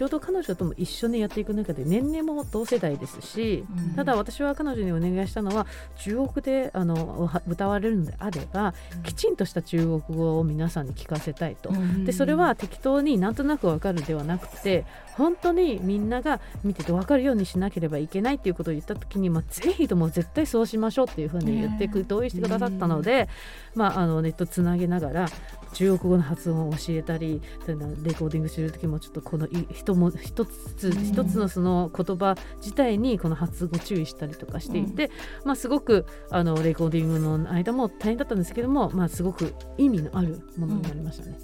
ちょうど彼女とも一緒にやっていく中で年齢も同世代ですし、うん。ただ私は彼女にお願いしたのは中国であのは歌われるのであればきちんとした中国語を皆さんに聞かせたいと。でそれは適当になんとなくわかるではなくて本当にみんなが見ててわかるようにしなければいけないっていうことを言った時に、まあ、ぜひとも絶対そうしましょうっていうふうに言ってく同意してくださったので、まあ、あのネットつなげながら中国語の発音を教えたりレコーディングする時もちょっとこのい一も一つ一つのその言葉自体にこの発音を注意したりとかしていて、まあ、すごくあのレコーディングの間も大変だったんですけども、まあ、すごく意味のあるものになりましたね。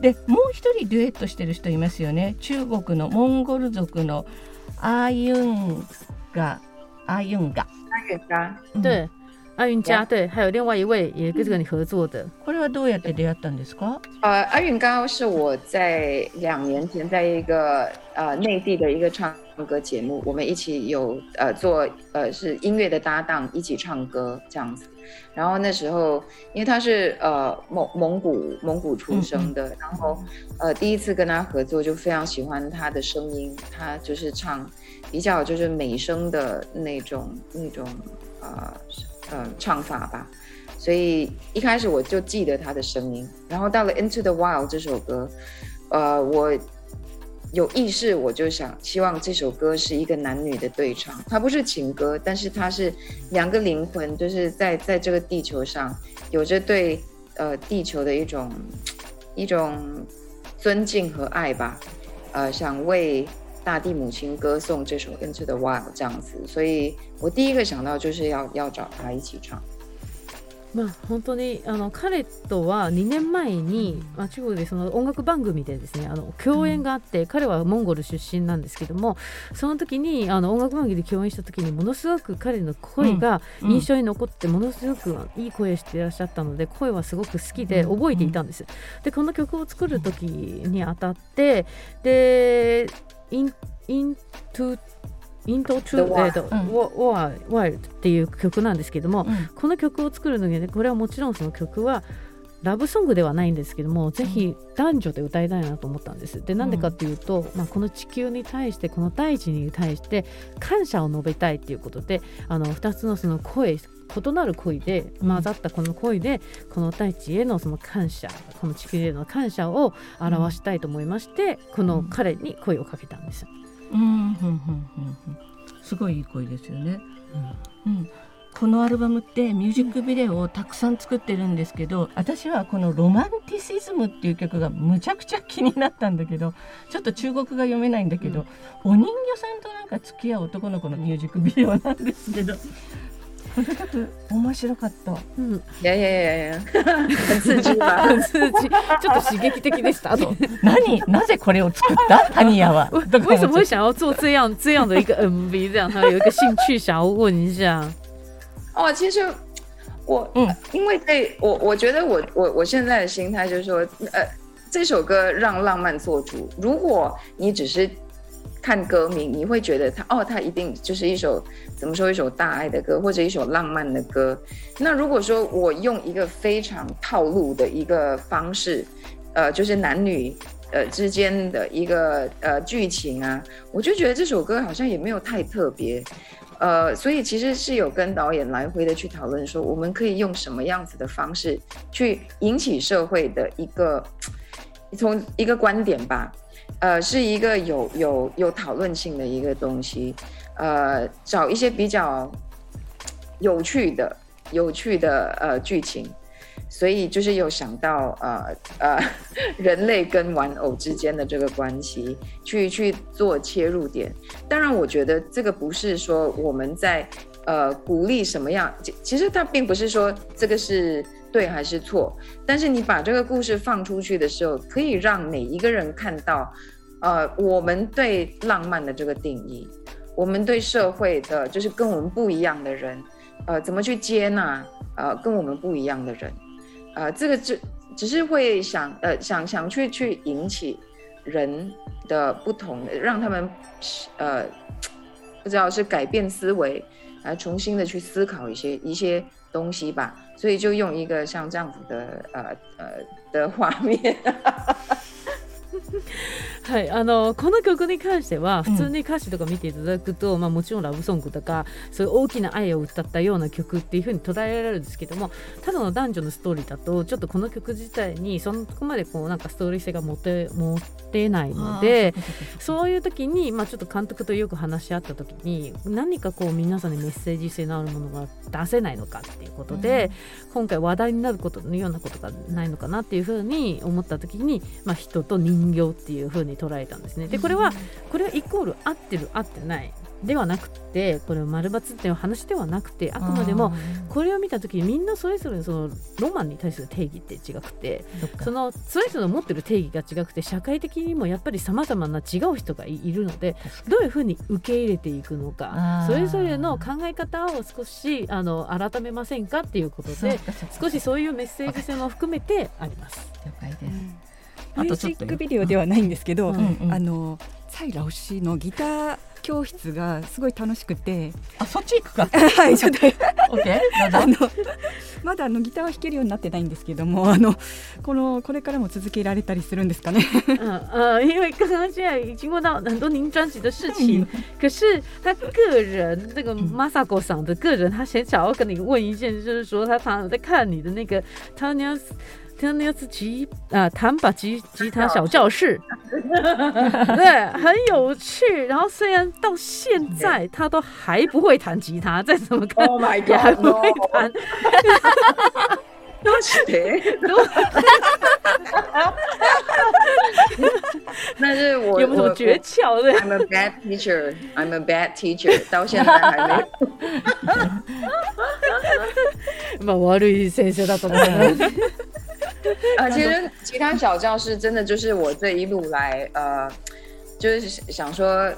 でもう一人デュエットしてる人いますよね。中国のモンゴル族のアーユンガ。アーユンガ、那个家うん。对，阿云佳对，还有另外一位也跟这个你合作的，これはどうやって出会ったんですか呃，阿允高是我在两年前在一个呃内地的一个唱歌节目，我们一起有呃做呃是音乐的搭档，一起唱歌这样子。然后那时候，因为他是呃蒙蒙古蒙古出生的，然后呃第一次跟他合作就非常喜欢他的声音，他就是唱比较就是美声的那种那种呃 呃唱法吧。所以一开始我就记得他的声音，然后到了《Into the Wild》这首歌，呃，我有意识，我就想希望这首歌是一个男女的对唱，它不是情歌，但是它是两个灵魂，就是在在这个地球上有着对呃地球的一种一种尊敬和爱吧，呃，想为大地母亲歌颂这首《Into the Wild》这样子，所以我第一个想到就是要要找他一起唱。まあ本当にあの彼とは2年前に、まあ、中国でその音楽番組でですねあの共演があって、彼はモンゴル出身なんですけどもその時にあの音楽番組で共演した時にものすごく彼の声がうん印象に残ってものすごくいい声していらっしゃったので声はすごく好きでうん覚えていたんです。でこの曲を作る時にあたってで「インイントゥイントゥ The えーとうん。ワワワイルドっていう曲なんですけども、うん。この曲を作るのにはねこれはもちろんその曲はラブソングではないんですけどもぜひ男女で歌いたいなと思ったんです。でなんでかっていうと、まあ、この地球に対してこの大地に対して感謝を述べたいっていうことであの2つのその声異なる声で混ざったこの声でこの大地へのその感謝この地球への感謝を表したいと思いまして、この彼に声をかけたんです。うんうんうんうんうんすごいいい声ですよね。うん。このアルバムってミュージックビデオをたくさん作ってるんですけど私はこの「ロマンティシズム」っていう曲がむちゃくちゃ気になったんだけどちょっと中国が読めないんだけど、お人形さんとなんか付き合う男の子のミュージックビデオなんですけど面白かった。うん、いやいやいやいや，很刺激吧？数字ちょっと刺激的でした。あと[LAUGHS] 何なぜこれを作ったタニヤは为什么会想要做这样这样的一个 MV？这样，他有一个兴趣想要问一下。 [LAUGHS] 哦，[LAUGHS] 其实我嗯因为对我我觉得我我我现在的心态就是说，呃，这首歌让浪漫做主。如果你只是 看歌名，你会觉得它哦，它一定就是一首怎么说一首大爱的歌，或者一首浪漫的歌。那如果说我用一个非常套路的一个方式，呃，就是男女呃之间的一个呃剧情啊，我就觉得这首歌好像也没有太特别。呃，所以其实是有跟导演来回的去讨论说，我们可以用什么样子的方式去引起社会的一个 [TSK] 从一个观点吧，呃，是一个有有有讨论性的一个东西，呃，找一些比较有趣的有趣的呃剧情，所以就是有想到呃呃 [LAUGHS] 人类跟玩偶之间的这个关系，去去做切入点。当然，我觉得这个不是说我们在呃鼓励什么样，其其实它并不是说这个是对还是错，但是你把这个故事放出去的时候，可以让每一个人看到，呃，我们对浪漫的这个定义，我们对社会的，就是跟我们不一样的人，呃，怎么去接纳呃跟我们不一样的人，呃，这个只只是会想呃想想去去引起人的不同的，让他们呃不知道是改变思维，来重新的去思考一些一些东西吧。所以就用一个像这样子的呃呃的画面。[LAUGHS] はい、あのこの曲に関しては普通に歌詞とか見ていただくと、まあ、もちろんラブソングとかそういう大きな愛を歌ったような曲っていう風に捉えられるんですけどもただの男女のストーリーだとちょっとこの曲自体にそこまでこうなんかストーリー性が持て持てないのでそういう時に、まあ、ちょっと監督とよく話し合った時に何かこう皆さんにメッセージ性のあるものが出せないのかっていうことで、今回話題になることのようなことがないのかなっていうふうに思った時に、まあ、人と人形っていうふうに捉えたんですね。でこれはこれはイコール合ってる合ってないではなくてこれ丸抜っていう話ではなくてあくまでもこれを見た時にみんなそれぞれそのロマンに対する定義って違くてそのそれぞれ持ってる定義が違くて社会的にもやっぱりさまざまな違う人がいいるのでどういうふうに受け入れていくのかそれぞれの考え方を少しあの改めませんかっていうことで少しそういうメッセージ性も含めてあります。了解です。ミュージックビデオではないんですけど、うんうんあのサイラオシのギター教室がすごい楽しくて、あそっち行くか。[LAUGHS] はい、ちょっとオッケー。[LAUGHS] どうあぞ。のまだあのギターは弾けるようになってないんですけども、あのこのこれからも続けられたりするんですかね。嗯呃，因为刚刚现在已经问到很多您专辑的事情，可是他个人这个 Masako 桑的个人，他先想要跟你问一件，就是说他常常在看你的那个Tanya Tanya 吉啊弹把吉吉他小教室，对，很有趣。然后虽然到现在他都还不会弹吉他，再怎么看 Oh my 也还 god！不会弹。どうして？[LAUGHS] 那是我有没有什么我诀窍？对。 I'm a bad teacher. I'm a bad teacher. 到现在还没有。まあ悪い先生だと思います。 [LAUGHS] 啊，[LAUGHS] 其实吉他小教室真的就是我这一路来，呃，就是想说，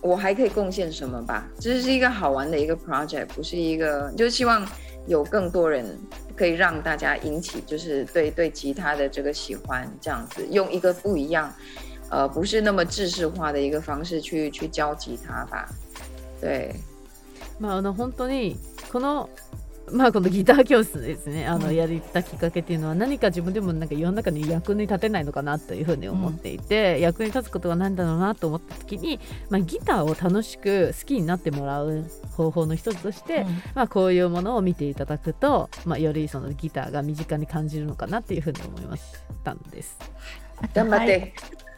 我还可以贡献什么吧？这是一个好玩的一个 project，不是一个，就是希望有更多人可以让大家引起，就是对对吉他的这个喜欢，这样子用一个不一样，呃，不是那么制式化的一个方式去去教吉他吧。对，まあ、あの本当にこの,、 まあ、このギター教室ですね。あのやりたきっかけっていうのは何か自分でもなんか世の中に役に立てないのかなというふうに思っていて、役に立つことは何だろうなと思った時に、まあ、ギターを楽しく好きになってもらう方法の一つとして、まあ、こういうものを見ていただくと、まあ、よりそのギターが身近に感じるのかなっていうふうに思いましたんです。頑張って。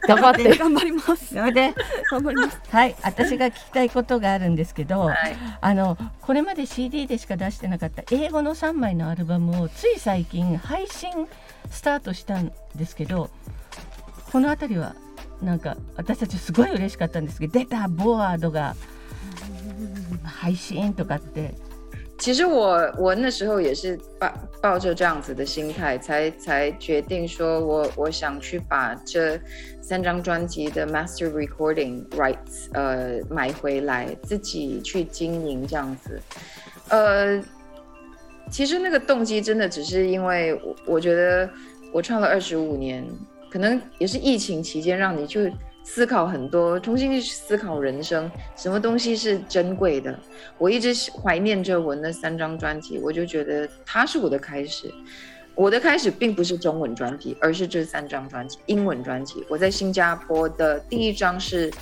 頑張って頑張ります。それで、頑張ります。はい、私が聞きたいことがあるんですけど、はい。あのこれまで CD でしか出してなかった英語の3枚のアルバムをつい最近配信スタートしたんですけど、この辺りはなんか私たちすごい嬉しかったんですけど、出たボワードが配信とかって。其实我我那时候也是抱抱着这样子的心态，才才决定说我我想去把这三张专辑的 master recording rights 呃买回来，自己去经营这样子。呃，其实那个动机真的只是因为我我觉得我唱了二十五年，可能也是疫情期间让你去思考很多，重新去思考人生，什么东西是珍贵的。我一直怀念着我那三张专辑，我就觉得它是我的开始。我的开始并不是中文专辑，而是这三张专辑英文专辑。我在新加坡的第一张是，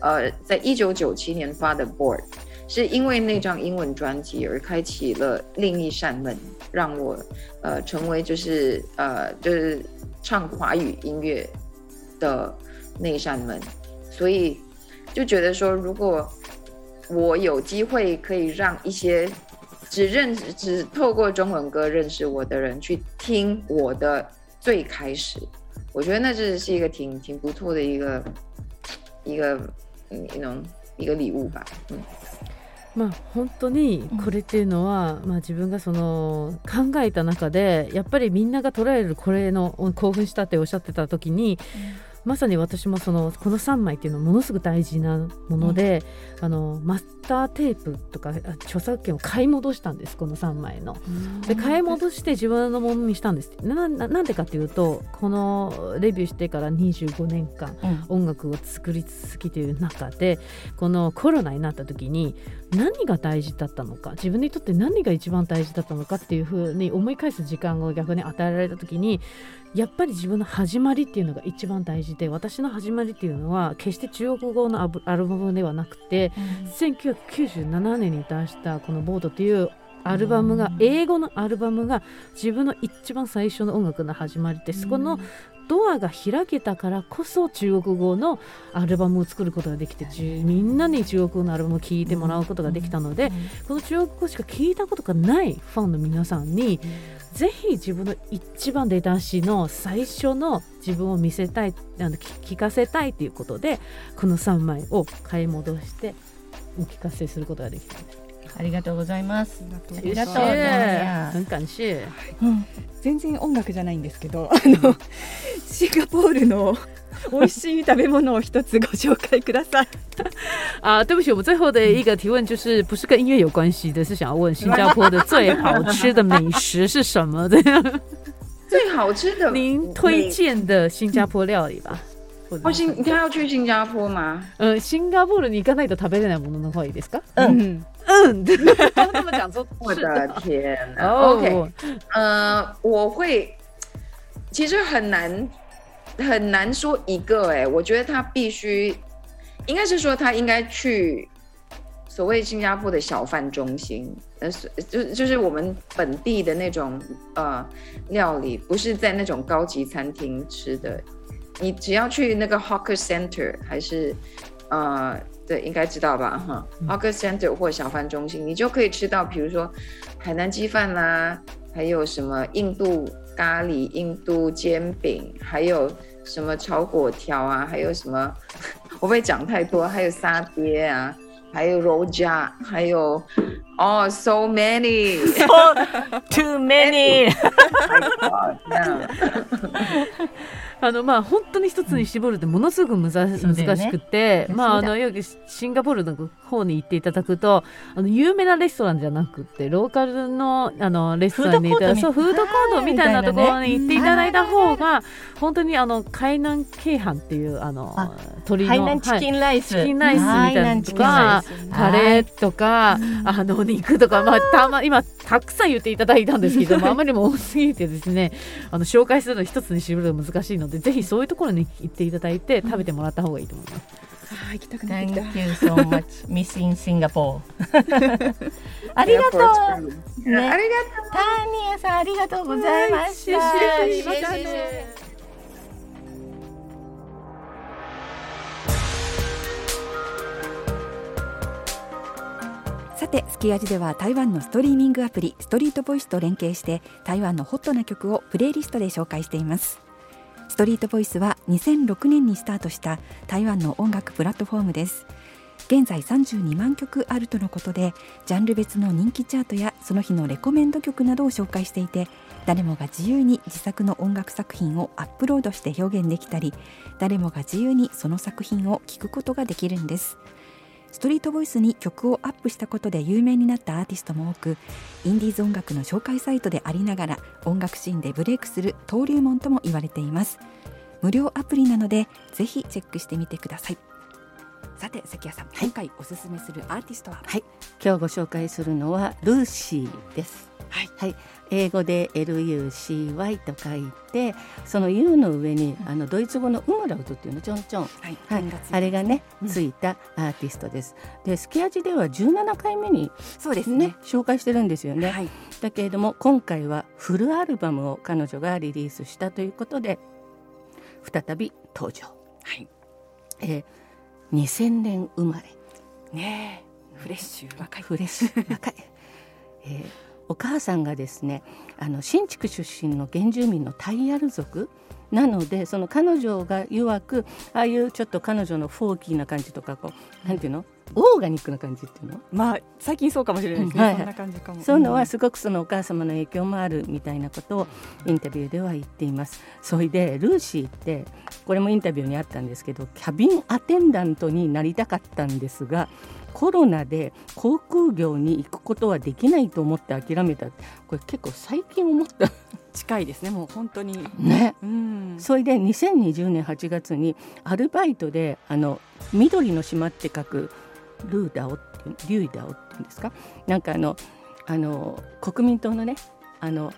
呃，在一九九七年发的《Board》，是因为那张英文专辑而开启了另一扇门，让我呃成为就是呃就是唱华语音乐的那扇门。所以就觉得说，如果我有机会可以让一些。只认只透过中文歌认识我的人去听我的最开始，我觉得那这是一个挺挺不错的一个一个嗯那种一个礼物吧。嗯。まあ、本当にこれっていうのは、まあ、自分がその考えた中でやっぱりみんなが捉えるこれの興奮したっておっしゃってた時に、 まさに私もそのこの3枚っていうのはものすごく大事なもので、うん、あのマスターテープとか著作権を買い戻したんですこの3枚の。で買い戻して自分のものにしたんです。ななんでかっていうとこのレビューしてから25年間、音楽を作り続けている中でこのコロナになった時に何が大事だったのか自分にとって何が一番大事だったのかっていうふうに思い返す時間を逆に与えられた時にやっぱり自分の始まりっていうのが一番大事で私の始まりっていうのは決して中国語のアルバムではなくて、うん、1997年に出したこの「ボード」っていうアルバムが、英語のアルバムが自分の一番最初の音楽の始まりで、そこのドアが開けたからこそ中国語のアルバムを作ることができてみんなに中国語のアルバムを聴いてもらうことができたので、この中国語しか聞いたことがないファンの皆さんに、ぜひ自分の一番出だしの最初の自分を見せたいあの聞かせたいということでこの3枚を買い戻してお聞かせすることができたんで。す。ありがとうございます。ありがとう。很感謝。うん、全然音楽じゃないんですけど、あのシンガポールの美味しい食べ物を一つご紹介ください。啊，对不起，我们最后的一个提问就是不是跟音乐有关系的，是想要问新加坡的最好吃的美食是什么？这样最好吃的，您推荐的新加坡料理吧。哦，新，你看要去新加坡吗？嗯，新加坡的你刚才都食べれないものの方がいいですか？嗯嗯，他们讲说，我的天，OK，呃，我会，其实很难。很难说一个哎，我觉得他必须，应该是说他应该去所谓新加坡的小贩中心，呃，就就是我们本地的那种呃料理，不是在那种高级餐厅吃的。你只要去那个 Hawker Center，还是呃，对，应该知道吧？哈嗯、，August Center 或小贩中心，你就可以吃到，比如说海南鸡饭啦，还有什么印度。咖喱、印度煎饼，还有什么炒粿条啊？还有什么？[LAUGHS] 我不会讲太多。还有沙爹啊，还有肉夹，还有哦，so many，too many。[LAUGHS] [LAUGHS] あのまあ本当に一つに絞るってものすごく難しくて、ね、まああのよくシンガポールの方に行っていただくとあの有名なレストランじゃなくてローカルのあのレストランにたらそうフードコートみたいなところに行っていただいた方が本当にあの海南鶏飯っていうあの鶏の海南チキンライス、はい、チキンライスみたいなのとかカレーとかあの肉とかまあたま今たくさん言っていただいたんですけど [LAUGHS] もあまりにも多すぎてですねあの紹介するの一つに絞るの難しいのでぜひそういうところに行っていただいて食べてもらった方がいいと思います。あ行きたくなってきた。Thank you so much, [LAUGHS] Miss in Singapore [LAUGHS] ありがとう。ね、ありがとう。ターニアさんありがとうございました。さてスキヤジでは台湾のストリーミングアプリストリートボイスと連携して台湾のホットな曲をプレイリストで紹介していますストリートボイスは2006年にスタートした台湾の音楽プラットフォームです。現在32万曲あるとのことでジャンル別の人気チャートやその日のレコメンド曲などを紹介していて誰もが自由に自作の音楽作品をアップロードして表現できたり誰もが自由にその作品を聴くことができるんです。ストリートボイスに曲をアップしたことで有名になったアーティストも多くインディーズ音楽の紹介サイトでありながら音楽シーンでブレイクする登竜門とも言われています。無料アプリなのでぜひチェックしてみてください。さて関谷さん、今回おすすめするアーティストは？はい、今日ご紹介するのはルーシーです。はい、英語で LUCY と書いて、その U の上にあのドイツ語のウムラウトっていうのちょんちょん、はい。はい。あれがねうん。ついたアーティストです。で、スキアジでは17回目にそうですね。ね紹介してるんですよね。はい。だけれども今回はフルアルバムを彼女がリリースしたということで再び登場。はい。えー2000年生まれ。ねえ。フレッシュ若い。フレッシュ若い、[LAUGHS] えーお母さんがですねあの新築出身の原住民のタイヤル族。なのでその彼女が曰くああいうちょっと彼女のフォーキーな感じとかこうなんていうの？オーガニックな感じっていうの？まあ最近そうかもしれないですね、はい。そんな感じかも。そういうのはすごくそのお母様の影響もあるみたいなことをインタビューでは言っています。それでルーシーってこれもインタビューにあったんですけどキャビンアテンダントになりたかったんですがコロナで航空業に行くことはできないと思って諦めた。これ結構最近思った。近いですねもう本当に。ね。うん。それで2020年8月にアルバイトであの緑の島って書くルーダオっていうリュイダオっていうんですか？なんかあのあの国民党のねあの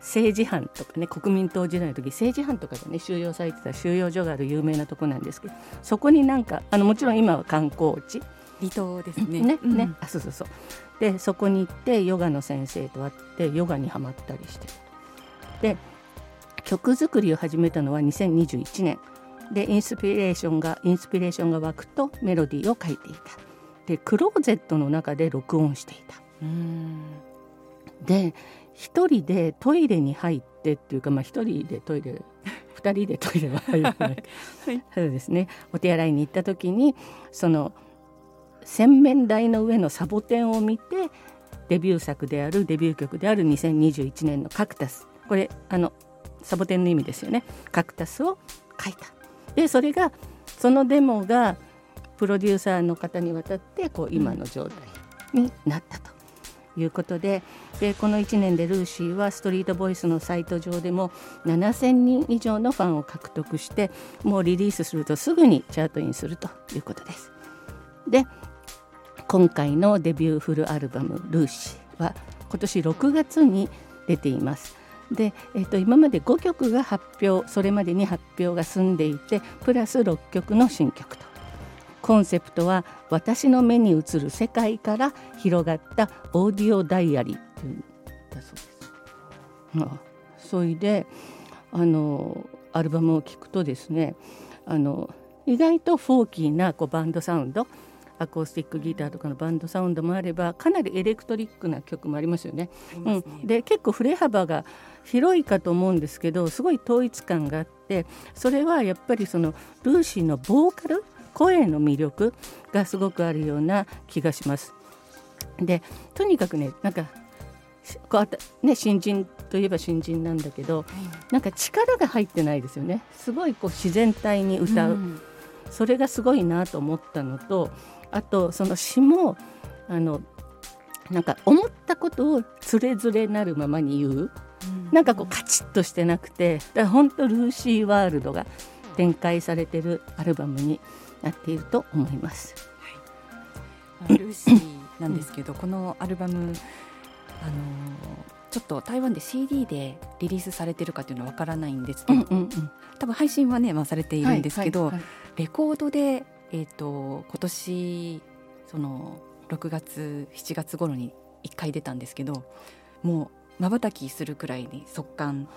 政治犯とかね国民党時代の時政治犯とかがね収容されてた収容所がある有名なとこなんですけどそこになんかあのもちろん今は観光地離島ですね。ねうん。ね、あそうそうそう。でそこに行ってヨガの先生と会ってヨガにはまったりして。で曲作りを始めたのは2021年。でインスピレーションがインスピレーションが湧くとメロディーを書いていた。でクローゼットの中で録音していた。うん。で一人でトイレに入ってっていうかまあ一人でトイレ二人でトイレは入らない、[LAUGHS] はい。そうですね。お手洗いに行った時にその洗面台の上のサボテンを見てデビュー作であるデビュー曲である2021年の「カクタス」これあのサボテンの意味ですよね。カクタスを書いた。でそれがそのデモがプロデューサーの方に渡ってこう今の状態になったと。いうことででこの1年でルーシーはストリートボイスのサイト上でも7000人以上のファンを獲得してもうリリースするとすぐにチャートインするということです。で今回のデビューフルアルバム「ルーシー」は今年6月に出ています。で、えっと今まで5曲が発表それまでに発表が済んでいてプラス6曲の新曲とコンセプトは私の目に映る世界から広がったオーディオダイアリーっていうんだそうです。ああそれであのアルバムを聴くとですねあの意外とフォーキーなこうバンドサウンドアコースティックギターとかのバンドサウンドもあればかなりエレクトリックな曲もありますよね。うん、で結構振れ幅が広いかと思うんですけどすごい統一感があってそれはやっぱりそのルーシーのボーカル声の魅力がすごくあるような気がします。でとにかくねなんかしこうあたね新人といえば新人なんだけどなんか力が入ってないですよね。すごいこう自然体に歌う、ん。それがすごいなと思ったのとあとその詩もあのなんか思ったことをつれづれなるままに言う。なんかこうカチッとしてなくてだから本当ルーシーワールドが展開されてるアルバムになっていると思います。まあルーシーなんですけど、このアルバム、あのーちょっと台湾で CD でリリースされてるかっていうのはわからないんですけど、うん多分配信はね、まあ、されているんですけど、はいはい。レコードで、えー、と今年その6月7月頃に1回出たんですけどもうまばたきするくらいに速乾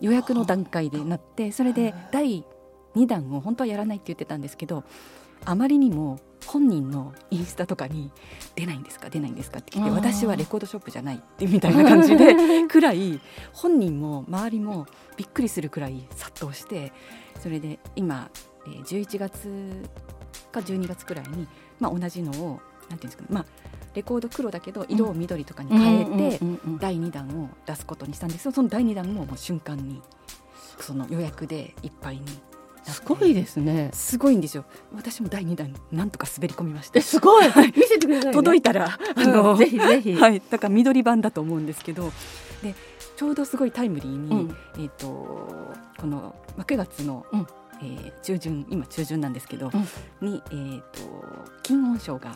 予約の段階でなってそれで第2弾を本当はやらないって言ってたんですけどあまりにも本人のインスタとかに出ないんですか出ないんですかって聞いて私はレコードショップじゃないってみたいな感じで [LAUGHS] くらい本人も周りもびっくりするくらい殺到してそれで今、えー11月か12月くらいに、まあ、同じのをなんていうんですかね、まあ、レコード黒だけど色を緑とかに変えて、うんうんうんうん第2弾を出すことにしたんですけどその第2弾ももう瞬間にその予約でいっぱいにすごいですね。すごいんですよ私も第2弾なんとか滑り込みましたえすごい。見せてください、ね。届いたらあの、ぜひぜひ。はいだから緑版だと思うんですけどでちょうどすごいタイムリーに、うんえっ、とこのまあ9月の、うんえー中旬今中旬なんですけど、うんにえっ、と金音賞が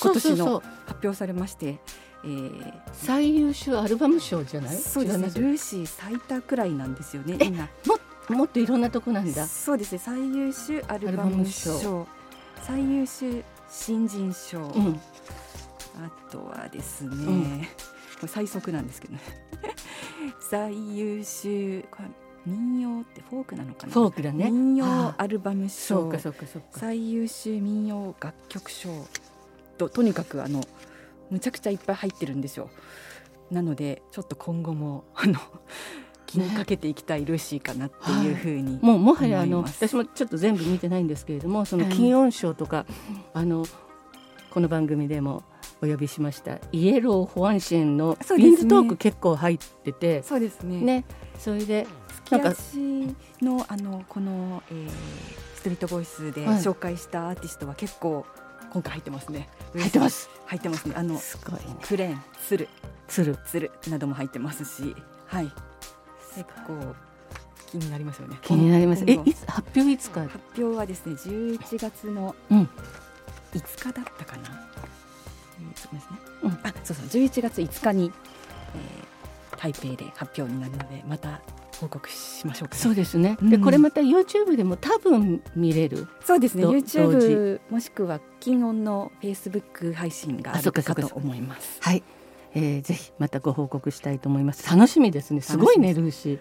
今年の。発表されまして、えー最優秀アルバム賞じゃない？そうですねルーシー最多くらいなんですよねえ今ももっといろんなとこなんだ。そうですね最優秀アルバムム賞賞最優秀新人賞、うん。あとはですね、んこれ最速なんですけどね [LAUGHS] 最優秀民謡ってフォークなのかな？フォークだね。民謡あアルバム賞。そうかそうかそうか。最優秀民謡楽曲賞。ととにかくあのむちゃくちゃいっぱい入ってるんですよ。なのでちょっと今後もあの気にかけていきたいルーシーかなっていうふうに、もうもはやあの私もちょっと全部見てないんですけれどもそのはい。金音賞とか、あのこの番組でもお呼びしましたイエロー・ホアンシェンのそうですね。ウィンズトーク結構入っててそうですね。ね。それで月足のあのこの、えーストリートボイスではい。紹介したアーティストは結構今回入ってますね。入ってます。入ってますね。あのすごいね。クレーン、ツル、つるツルなども入ってますし、はい。結構気になりますよね。気になります。えいつ発表いつか？発表はですね、11月のうん。5日だったかな。えーそうですね。うん。あ、そうそう、11月5日に、えー台北で発表になるので、また報告しましょうかね、そうですね、でうん。これまた YouTube でも多分見れる。そうですね。ど YouTube もしくは金音の Facebook 配信があるっかと思います。はい、えー、ぜひまたご報告したいと思います。楽しみですね。す。ごいねルーシう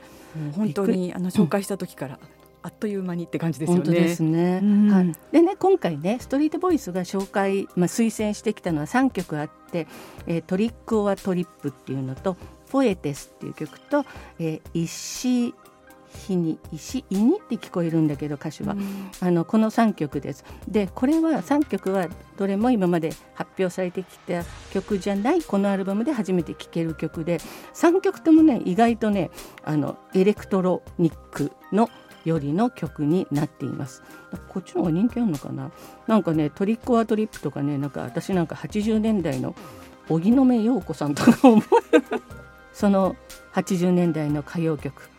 本当にあの紹介した時からあっという間にって感じですよね。本当ですね、うん。はい、でね今回ねストリートボイスが紹介、まあ、推薦してきたのは3曲あって「えートリック・オア・トリップ」っていうのと「ポエテス」っていう曲と「えー石日に石井にって聞こえるんだけど歌手は、あのこの3曲です。でこれは3曲はどれも今まで発表されてきた曲じゃないこのアルバムで初めて聴ける曲で3曲ともね意外とねあのエレクトロニックのよりの曲になっています。こっちの方が人気あるのかな？なんかねトリック・オア・トリップとかねなんか私なんか80年代の荻野目洋子さんとか思うその80年代の歌謡曲、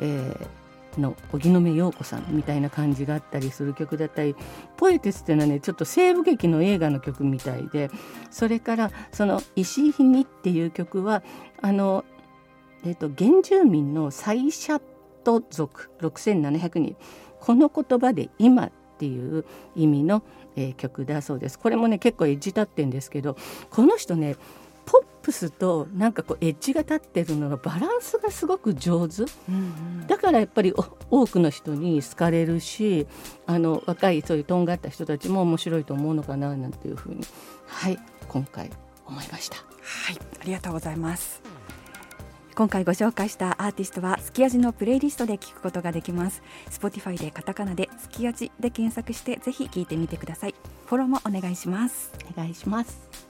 えーの荻野目洋子さんみたいな感じがあったりする曲だったり「ポエテス」っていうのはねちょっと西部劇の映画の曲みたいでそれからその「石井日に」っていう曲はあの、えー、と原住民のサイシャット族6700人。この言葉で「今」っていう意味の、えー曲だそうです。これもね結構エッジ立ってんですけどこの人ねポップスとなんかこうエッジが立ってるのがバランスがすごく上手。だからやっぱりお多くの人に好かれるしあの若いそういうとんがった人たちも面白いと思うのかななんていうふうにはい今回思いました。はいありがとうございます。今回ご紹介したアーティストはすき味のプレイリストで聞くことができます。Spotify でカタカナですき味で検索してぜひ聞いてみてください。フォローもお願いします。お願いします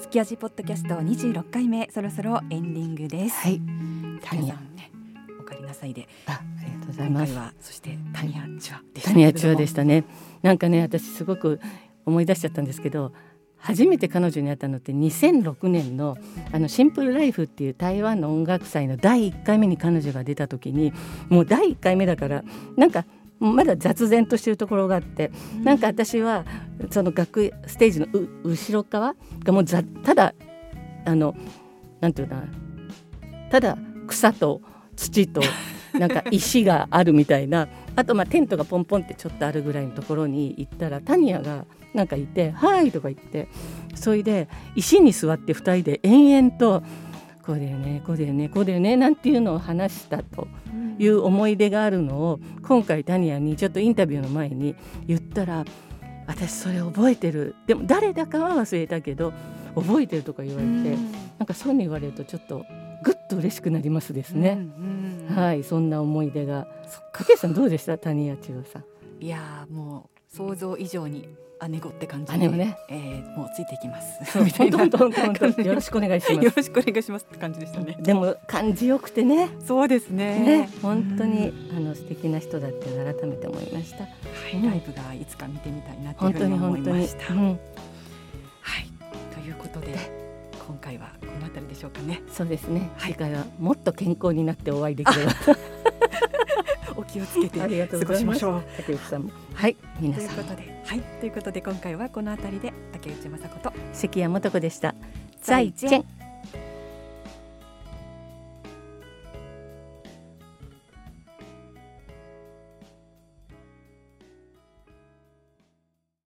すき味ポッドキャスト26回目そろそろエンディングです。はい。タニア。ねおかえりなさいで。あありがとうござい今ます。回はそしてタニアチュアでしたタニアチュアでしたね。なんかね私すごく思い出しちゃったんですけど初めて彼女に会ったのって2006年のあのシンプルライフっていう台湾の音楽祭の第1回目に彼女が出た時にもう第1回目だからなんかまだ雑然としてるところがあってなんか私はその楽ステージのう後ろ側がもうざただあのなんていうのかな。ただ草と土となんか石があるみたいな。[LAUGHS] あとまあテントがポンポンってちょっとあるぐらいのところに行ったらタニアがなんかいて「はい」とか言って。それで石に座って2人で延々と「こうだよねこうだよねこうだよね」なんていうのを話したという思い出があるのを今回タニアにちょっとインタビューの前に言ったら「私それ覚えてるでも誰だかは忘れたけど覚えてる」とか言われてなんかそういうの言われるとちょっとぐっと嬉しくなりますですね。いはい、そんな思い出が。かけさんどうでした、タニヤチュウさん。いやーもう想像以上に姉子って感じで、姉をね。えーもうついていきます。[LAUGHS] みたいな本当本当本当本当よろしくお願いしまよすろしくお願いしますって感じでしたね。でも感じよくてね。そうですね。ね本当にうん。あの素敵な人だって改めて思いました。はい、うんライブがいつか見てみたいなという本当ふうに思いに本当にました。うんはい、ということで今回はこのあたりでしょうかね。そうですね。はい。次回はもっと健康になってお会いできれば [LAUGHS] お気をつけて [LAUGHS] ありがとう過ございます。ごしましょう。竹内さんも。はい皆というさんことで、はい、ということで今回はこのあたりで竹内雅子と。関谷素子でした。再见